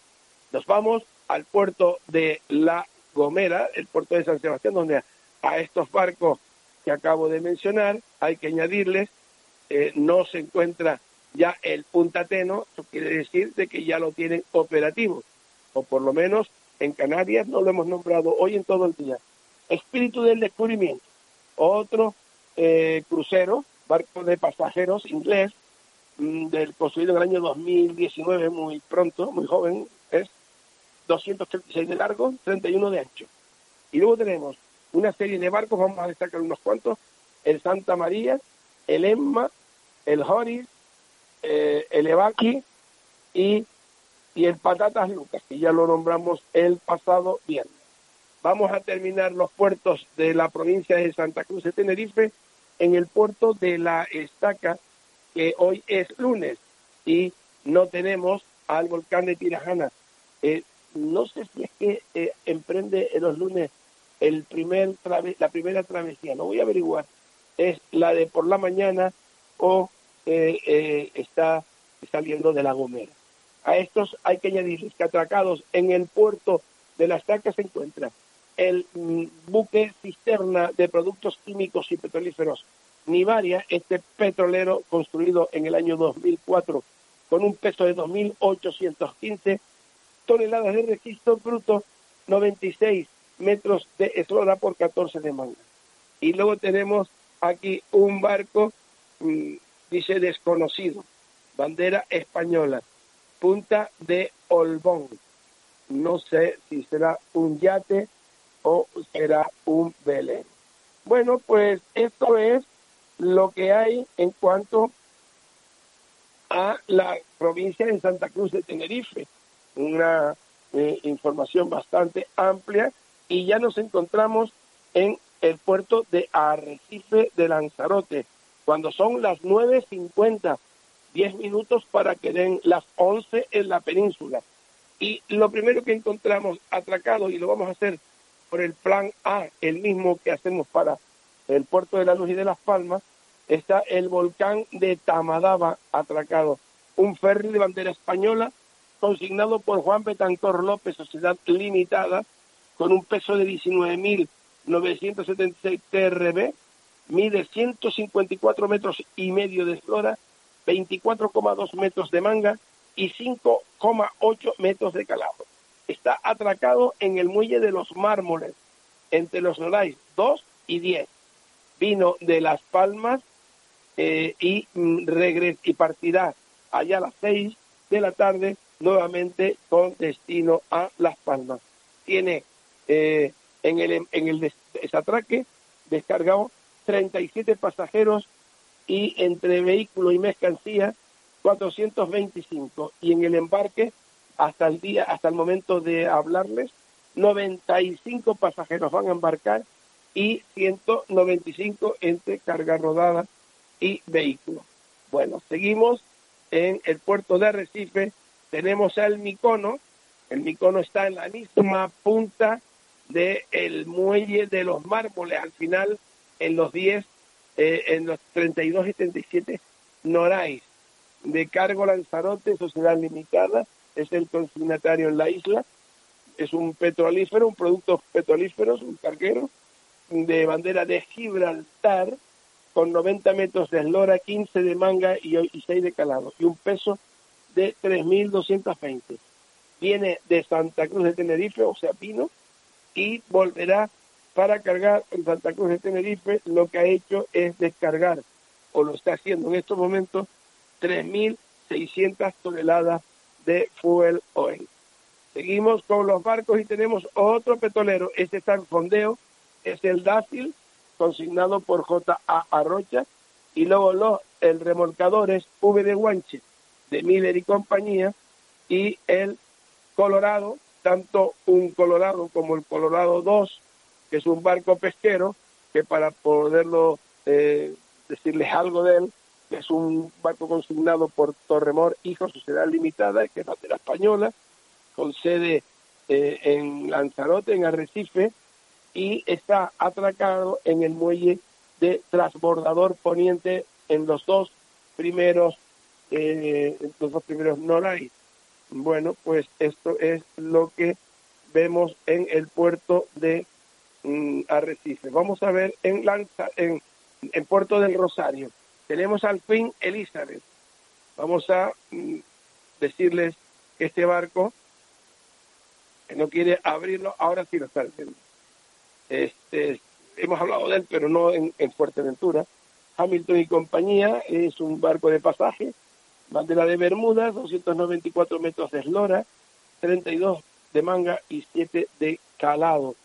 Nos vamos al puerto de La Gomera, el puerto de San Sebastián, donde a estos barcos que acabo de mencionar hay que añadirles, eh, no se encuentra ya el puntateno, eso quiere decir de que ya lo tienen operativo, o por lo menos en Canarias no lo hemos nombrado hoy en todo el día. Espíritu del descubrimiento, otro eh, crucero, barco de pasajeros inglés, mm, del construido en el año 2019, muy pronto, muy joven, es 236 de largo, 31 de ancho. Y luego tenemos una serie de barcos, vamos a destacar unos cuantos, el Santa María, el Emma, el Horis, eh, el Evaki y, y el Patatas Lucas, que ya lo nombramos el pasado viernes. Vamos a terminar los puertos de la provincia de Santa Cruz de Tenerife en el puerto de la Estaca, que hoy es lunes y no tenemos al volcán de Tirajana. Eh, no sé si es que eh, emprende en los lunes el primer la primera travesía, no voy a averiguar, es la de por la mañana o eh, está saliendo de la Gomera. A estos hay que añadirles que atracados en el puerto de la estaca se encuentra el mm, buque cisterna de productos químicos y petrolíferos Nivaria, este petrolero construido en el año 2004 con un peso de 2.815 toneladas de registro bruto, 96 metros de eslora por 14 de manga. Y luego tenemos aquí un barco mm, dice desconocido, bandera española, punta de Olbón. No sé si será un yate o será un velero. Bueno, pues esto es lo que hay en cuanto a la provincia de Santa Cruz de Tenerife. Una eh, información bastante amplia y ya nos encontramos en el puerto de Arrecife de Lanzarote, cuando son las 9.50, 10 minutos para que den las 11 en la península. Y lo primero que encontramos atracado, y lo vamos a hacer por el plan A, el mismo que hacemos para el puerto de la Luz y de Las Palmas, está el volcán de Tamadaba atracado. Un ferry de bandera española consignado por Juan Betancor López, Sociedad Limitada, con un peso de 19.976 TRB, mide 154 metros y medio de eslora, 24,2 metros de manga y 5,8 metros de calado. Está atracado en el muelle de los mármoles, entre los Norais 2 y 10. Vino de Las Palmas eh, y, mm, regres y partirá allá a las 6 de la tarde nuevamente con destino a Las Palmas. Tiene eh, en el, en el desatraque descargado 37 pasajeros y entre vehículo y mercancía 425 y en el embarque hasta el día hasta el momento de hablarles 95 pasajeros van a embarcar y 195 entre carga rodada y vehículo. Bueno, seguimos en el puerto de Arrecife, tenemos al Micono, el Micono está en la misma punta del el muelle de los mármoles, al final en los 10, eh, en los 32 y 37 Norais, de cargo Lanzarote, Sociedad Limitada, es el consignatario en la isla, es un petrolífero, un producto petrolífero, un carguero de bandera de Gibraltar, con 90 metros de eslora, 15 de manga y, 6 de calado, y un peso de 3.220. Viene de Santa Cruz de Tenerife, o sea, vino, y volverá para cargar en Santa Cruz de Tenerife. Lo que ha hecho es descargar, o lo está haciendo en estos momentos, 3.600 toneladas de fuel oil. Seguimos con los barcos y tenemos otro petrolero. Este está en fondeo, es el Dácil, consignado por J.A. Arrocha, y luego los, el remolcador es V de Guanche, de Miller y compañía, y el Colorado, tanto un Colorado como el Colorado 2, que es un barco pesquero, que para poderlo eh, decirles algo de él, es un barco consignado por Torremor Hijo Sociedad Limitada, que es bandera española, con sede eh, en Lanzarote, en Arrecife, y está atracado en el muelle de transbordador poniente en los dos primeros eh, los dos primeros Noray. Bueno, pues esto es lo que vemos en el puerto de mm, Arrecife. Vamos a ver en, Lanza, en, en Puerto del Rosario. Tenemos al fin Elizabeth. Vamos a mm, decirles que este barco, no quiere abrirlo, ahora sí lo está haciendo. Este, hemos hablado de él, pero no en, Fuerteventura. Hamilton y compañía es un barco de pasaje, bandera de Bermudas, 294 metros de eslora, 32 de manga y 7 de calado.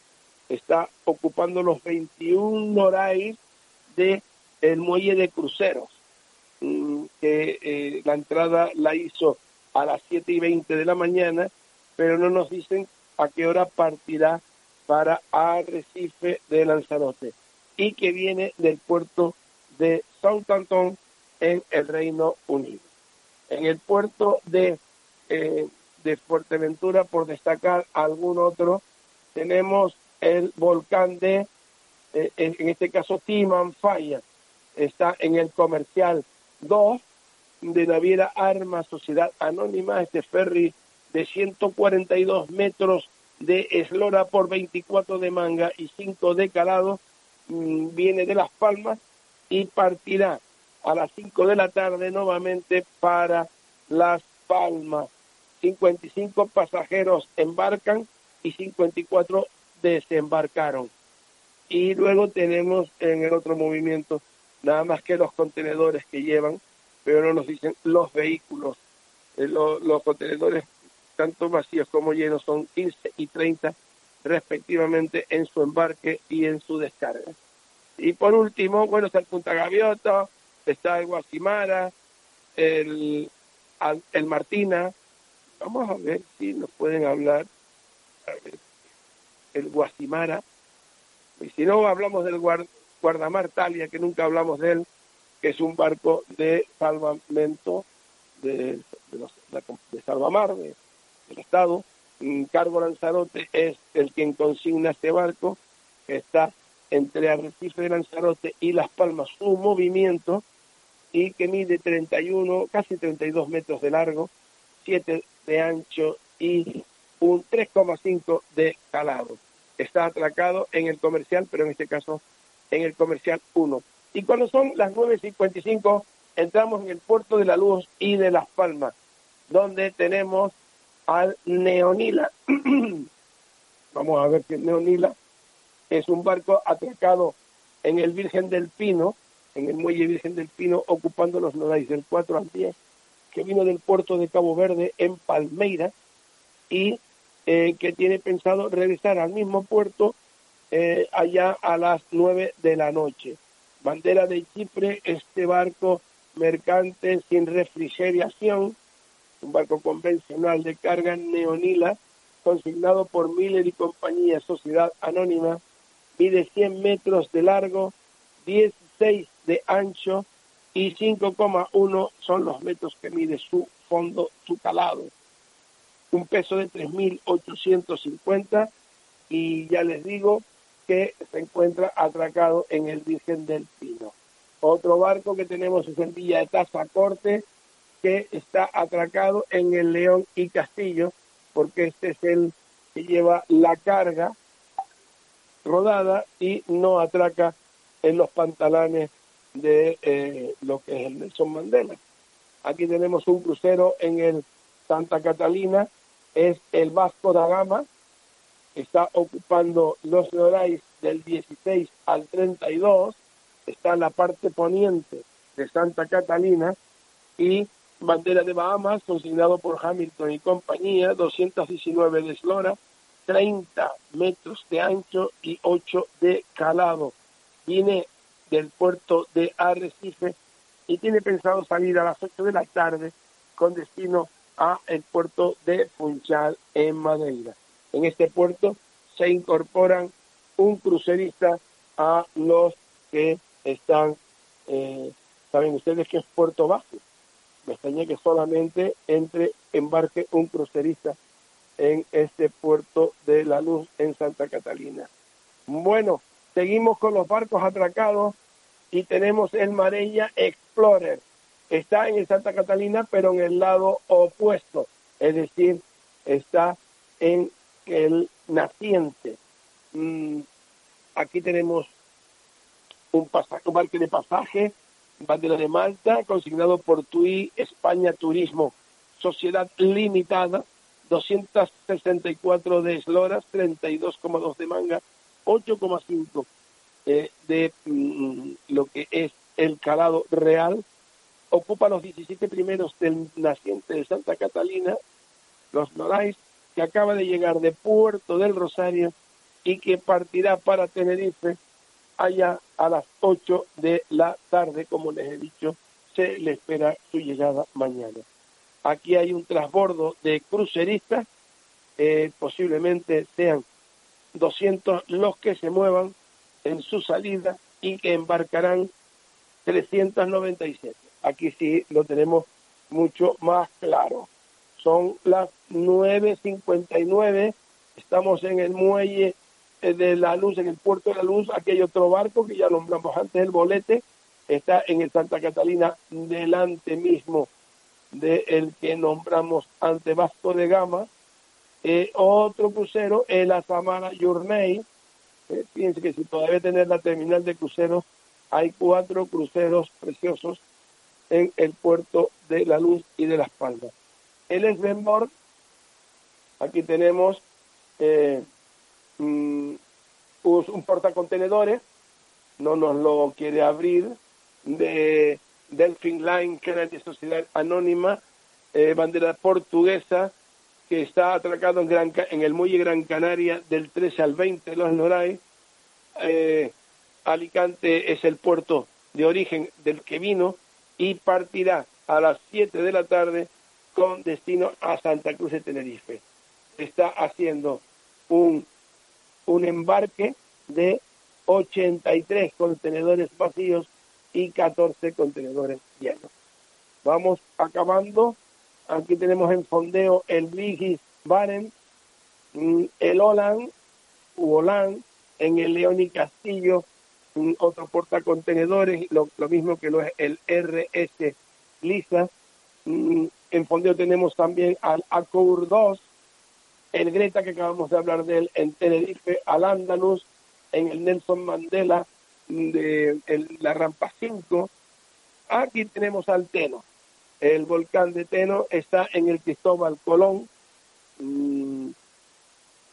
Está ocupando los 21 norais de el muelle de cruceros, mm, que eh, la entrada la hizo a las 7 y 20 de la mañana, pero no nos dicen a qué hora partirá para Arrecife de Lanzarote y que viene del puerto de Southampton en el Reino Unido. En el puerto de, eh, de Fuerteventura, por destacar algún otro, tenemos el volcán de, eh, en este caso, Timanfaya, está en el comercial 2 de Naviera Arma Sociedad Anónima, este ferry de 142 metros de eslora por 24 de manga y 5 de calado, mm, viene de Las Palmas y partirá a las 5 de la tarde nuevamente para Las Palmas. 55 pasajeros embarcan y 54 desembarcaron. Y luego tenemos en el otro movimiento nada más que los contenedores que llevan, pero no nos dicen los vehículos. Eh, los contenedores, tanto vacíos como llenos, son 15 y 30 respectivamente en su embarque y en su descarga. Y por último, bueno, está el Punta Gaviota, está el Guasimara, el, el Martina. Vamos a ver si nos pueden hablar. El Guasimara. Y si no, hablamos del Guardamar Talia, que nunca hablamos de él, que es un barco de salvamento de, de, salvamar del Estado. Cargo Lanzarote es el quien consigna este barco, que está entre Arrecife de Lanzarote y Las Palmas, su movimiento, y que mide 31, casi 32 metros de largo, 7 de ancho y un 3,5 de calado. Está atracado en el comercial, pero en este caso en el comercial 1. Y cuando son las 9.55, entramos en el puerto de la Luz y de Las Palmas, donde tenemos al Neonila. <clears throat> Vamos a ver que Neonila es un barco atracado en el Virgen del Pino, en el muelle Virgen del Pino, ocupando los nodais del 4 al 10, que vino del puerto de Cabo Verde en Palmeira y eh, que tiene pensado regresar al mismo puerto eh, allá a las 9 de la noche bandera de Chipre, este barco mercante sin refrigeración, un barco convencional de carga neonila, consignado por Miller y compañía, sociedad anónima, mide 100 metros de largo, 16 de ancho y 5,1 son los metros que mide su fondo, su calado. Un peso de 3.850 y ya les digo, que se encuentra atracado en el Virgen del Pino. Otro barco que tenemos es el Villa de Taza Corte, que está atracado en el León y Castillo, porque este es el que lleva la carga rodada y no atraca en los pantalones de eh, lo que es el Nelson Mandela. Aquí tenemos un crucero en el Santa Catalina, es el Vasco da Gama, está ocupando los Dorais del 16 al 32, está en la parte poniente de Santa Catalina y bandera de Bahamas, consignado por Hamilton y compañía, 219 de eslora, 30 metros de ancho y 8 de calado. Viene del puerto de Arrecife y tiene pensado salir a las 8 de la tarde con destino a el puerto de Funchal en Madeira. En este puerto se incorporan un crucerista a los que están, eh, saben ustedes que es Puerto Bajo. Me extraña que solamente entre embarque un crucerista en este puerto de la luz en Santa Catalina. Bueno, seguimos con los barcos atracados y tenemos el Marella Explorer. Está en el Santa Catalina, pero en el lado opuesto, es decir, está en el naciente. Mm, aquí tenemos un, pasaje, un barco de pasaje, bandera de Malta, consignado por TUI España Turismo, Sociedad Limitada, 264 de esloras, 32,2 de manga, 8,5 eh, de mm, lo que es el calado real. Ocupa los 17 primeros del naciente de Santa Catalina, los Norais, que acaba de llegar de Puerto del Rosario y que partirá para Tenerife allá a las 8 de la tarde, como les he dicho, se le espera su llegada mañana. Aquí hay un transbordo de cruceristas, eh, posiblemente sean 200 los que se muevan en su salida y que embarcarán 397. Aquí sí lo tenemos mucho más claro. Son las 9.59, estamos en el muelle eh, de la luz, en el puerto de la luz, hay otro barco que ya nombramos antes, el bolete, está en el Santa Catalina, delante mismo del el que nombramos ante Vasco de Gama. Eh, otro crucero, el Azamara Journey. Eh, fíjense que si todavía tener la terminal de cruceros, hay cuatro cruceros preciosos en el puerto de la Luz y de Las Palmas el Svenborg, aquí tenemos eh, mm, un portacontenedores, no nos lo quiere abrir, de Delphin Line Canaria Sociedad Anónima, eh, bandera portuguesa, que está atracado en, Gran, en el muelle Gran Canaria del 13 al 20 de los Noray. Eh, Alicante es el puerto de origen del que vino y partirá a las 7 de la tarde con destino a Santa Cruz de Tenerife. Está haciendo un, un embarque de 83 contenedores vacíos y 14 contenedores llenos. Vamos acabando. Aquí tenemos en fondeo el Brigis Baren, mm, el Olan, Uolan, en el León y Castillo, mm, otro portacontenedores, lo, lo mismo que lo es el RS Lisa. Mm, en fondeo tenemos también al Acour 2, el Greta que acabamos de hablar de él en Tenerife, al Andalus, en el Nelson Mandela, de la rampa 5. Aquí tenemos al Teno. El volcán de Teno está en el Cristóbal Colón, mm,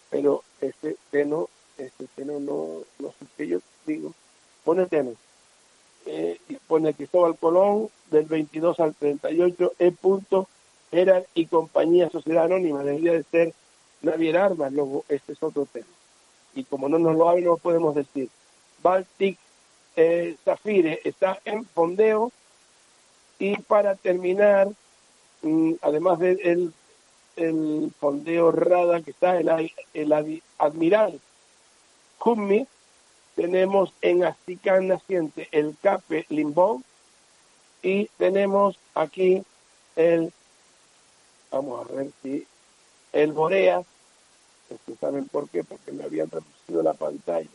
pero este Teno, este Teno no, no sé qué yo digo. Pone Teno. Eh, pone Cristóbal Colón del 22 al 38, E. Punto, era y compañía sociedad anónima, debería de ser Navier Armas, luego este es otro tema. Y como no nos lo hay, no podemos decir. Baltic eh, Zafire está en fondeo y para terminar, mm, además del el fondeo Rada que está el, el Admiral Kummi, tenemos en Asticán Naciente el Cape Limbón y tenemos aquí el, vamos a ver si, el Boreas, ¿saben por qué? Porque me habían traducido la pantalla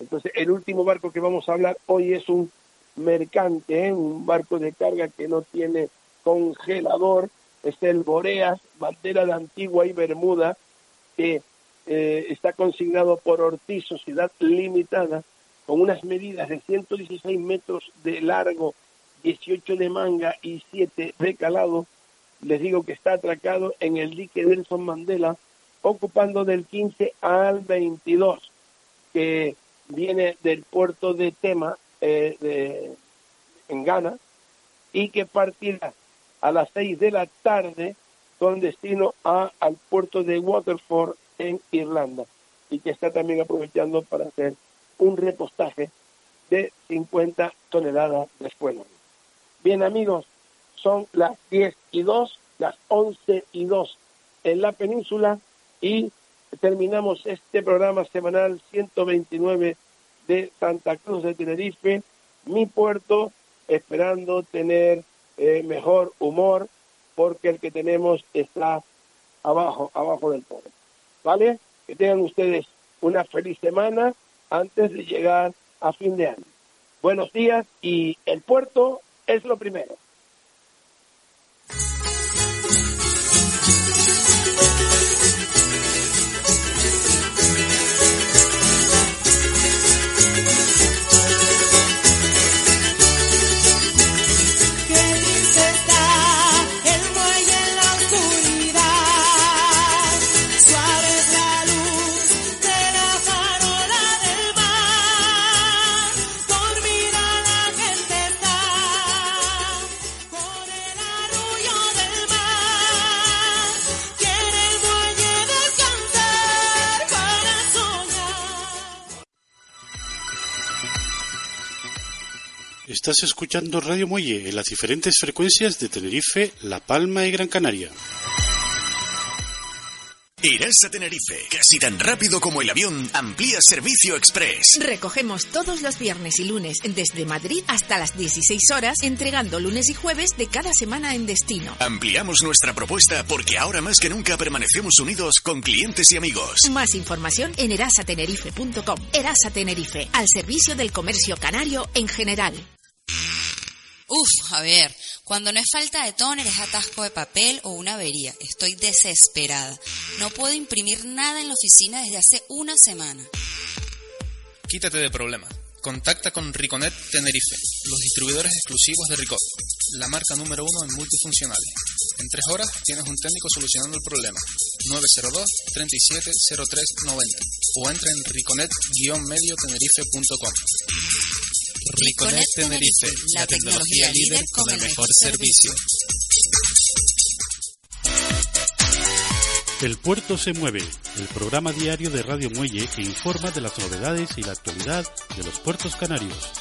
entonces, el último barco que vamos a hablar hoy es un mercante, ¿eh? un barco de carga que no tiene congelador, es el Boreas, bandera de Antigua y Bermuda, que eh, está consignado por Ortiz, Sociedad Limitada, con unas medidas de 116 metros de largo, 18 de manga y 7 de calado. Les digo que está atracado en el dique Nelson Mandela, ocupando del 15 al 22, que viene del puerto de Tema, eh, de, en Ghana, y que partirá a las seis de la tarde con destino a, al puerto de Waterford en Irlanda, y que está también aprovechando para hacer un repostaje de 50 toneladas de espuela. Bien amigos, son las 10 y 2, las 11 y 2 en la península y terminamos este programa semanal 129 de Santa Cruz de Tenerife, mi puerto, esperando tener eh, mejor humor, porque el que tenemos está abajo, abajo del pueblo. ¿Vale? Que tengan ustedes una feliz semana antes de llegar a fin de año. Buenos días y el puerto es lo primero. Estás escuchando Radio Muelle en las diferentes frecuencias de Tenerife, La Palma y Gran Canaria. Irás a Tenerife, casi tan rápido como el avión, amplía servicio express. Recogemos todos los viernes y lunes desde Madrid hasta las 16 horas, entregando lunes y jueves de cada semana en destino. Ampliamos nuestra propuesta porque ahora más que nunca permanecemos unidos con clientes y amigos. Más información en erasatenerife.com. Erasa Tenerife, al servicio del comercio canario en general. Uf, a ver, cuando no es falta de tóner es atasco de papel o una avería. Estoy desesperada. No puedo imprimir nada en la oficina desde hace una semana. Quítate de problemas. Contacta con Riconet Tenerife, los distribuidores exclusivos de Ricot, la marca número uno en multifuncionales. En tres horas tienes un técnico solucionando el problema. 902 370390 o entra en riconet-mediotenerife.com. Riconet Tenerife, la tecnología líder con el mejor servicio. El puerto se mueve, el programa diario de Radio Muelle que informa de las novedades y la actualidad de los puertos canarios.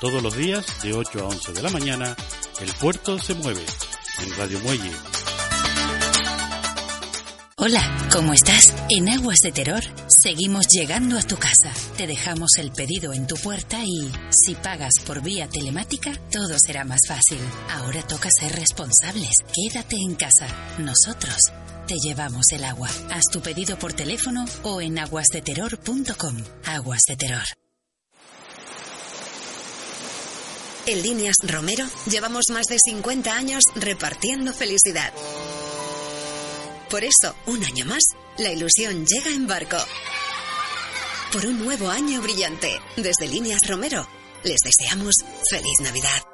Todos los días, de 8 a 11 de la mañana, el puerto se mueve en Radio Muelle. Hola, ¿cómo estás? En Aguas de Terror seguimos llegando a tu casa. Te dejamos el pedido en tu puerta y, si pagas por vía telemática, todo será más fácil. Ahora toca ser responsables. Quédate en casa. Nosotros te llevamos el agua. Haz tu pedido por teléfono o en aguasdeterror.com. Aguas de Terror. En Líneas Romero llevamos más de 50 años repartiendo felicidad. Por eso, un año más, la ilusión llega en barco. Por un nuevo año brillante, desde Líneas Romero, les deseamos feliz Navidad.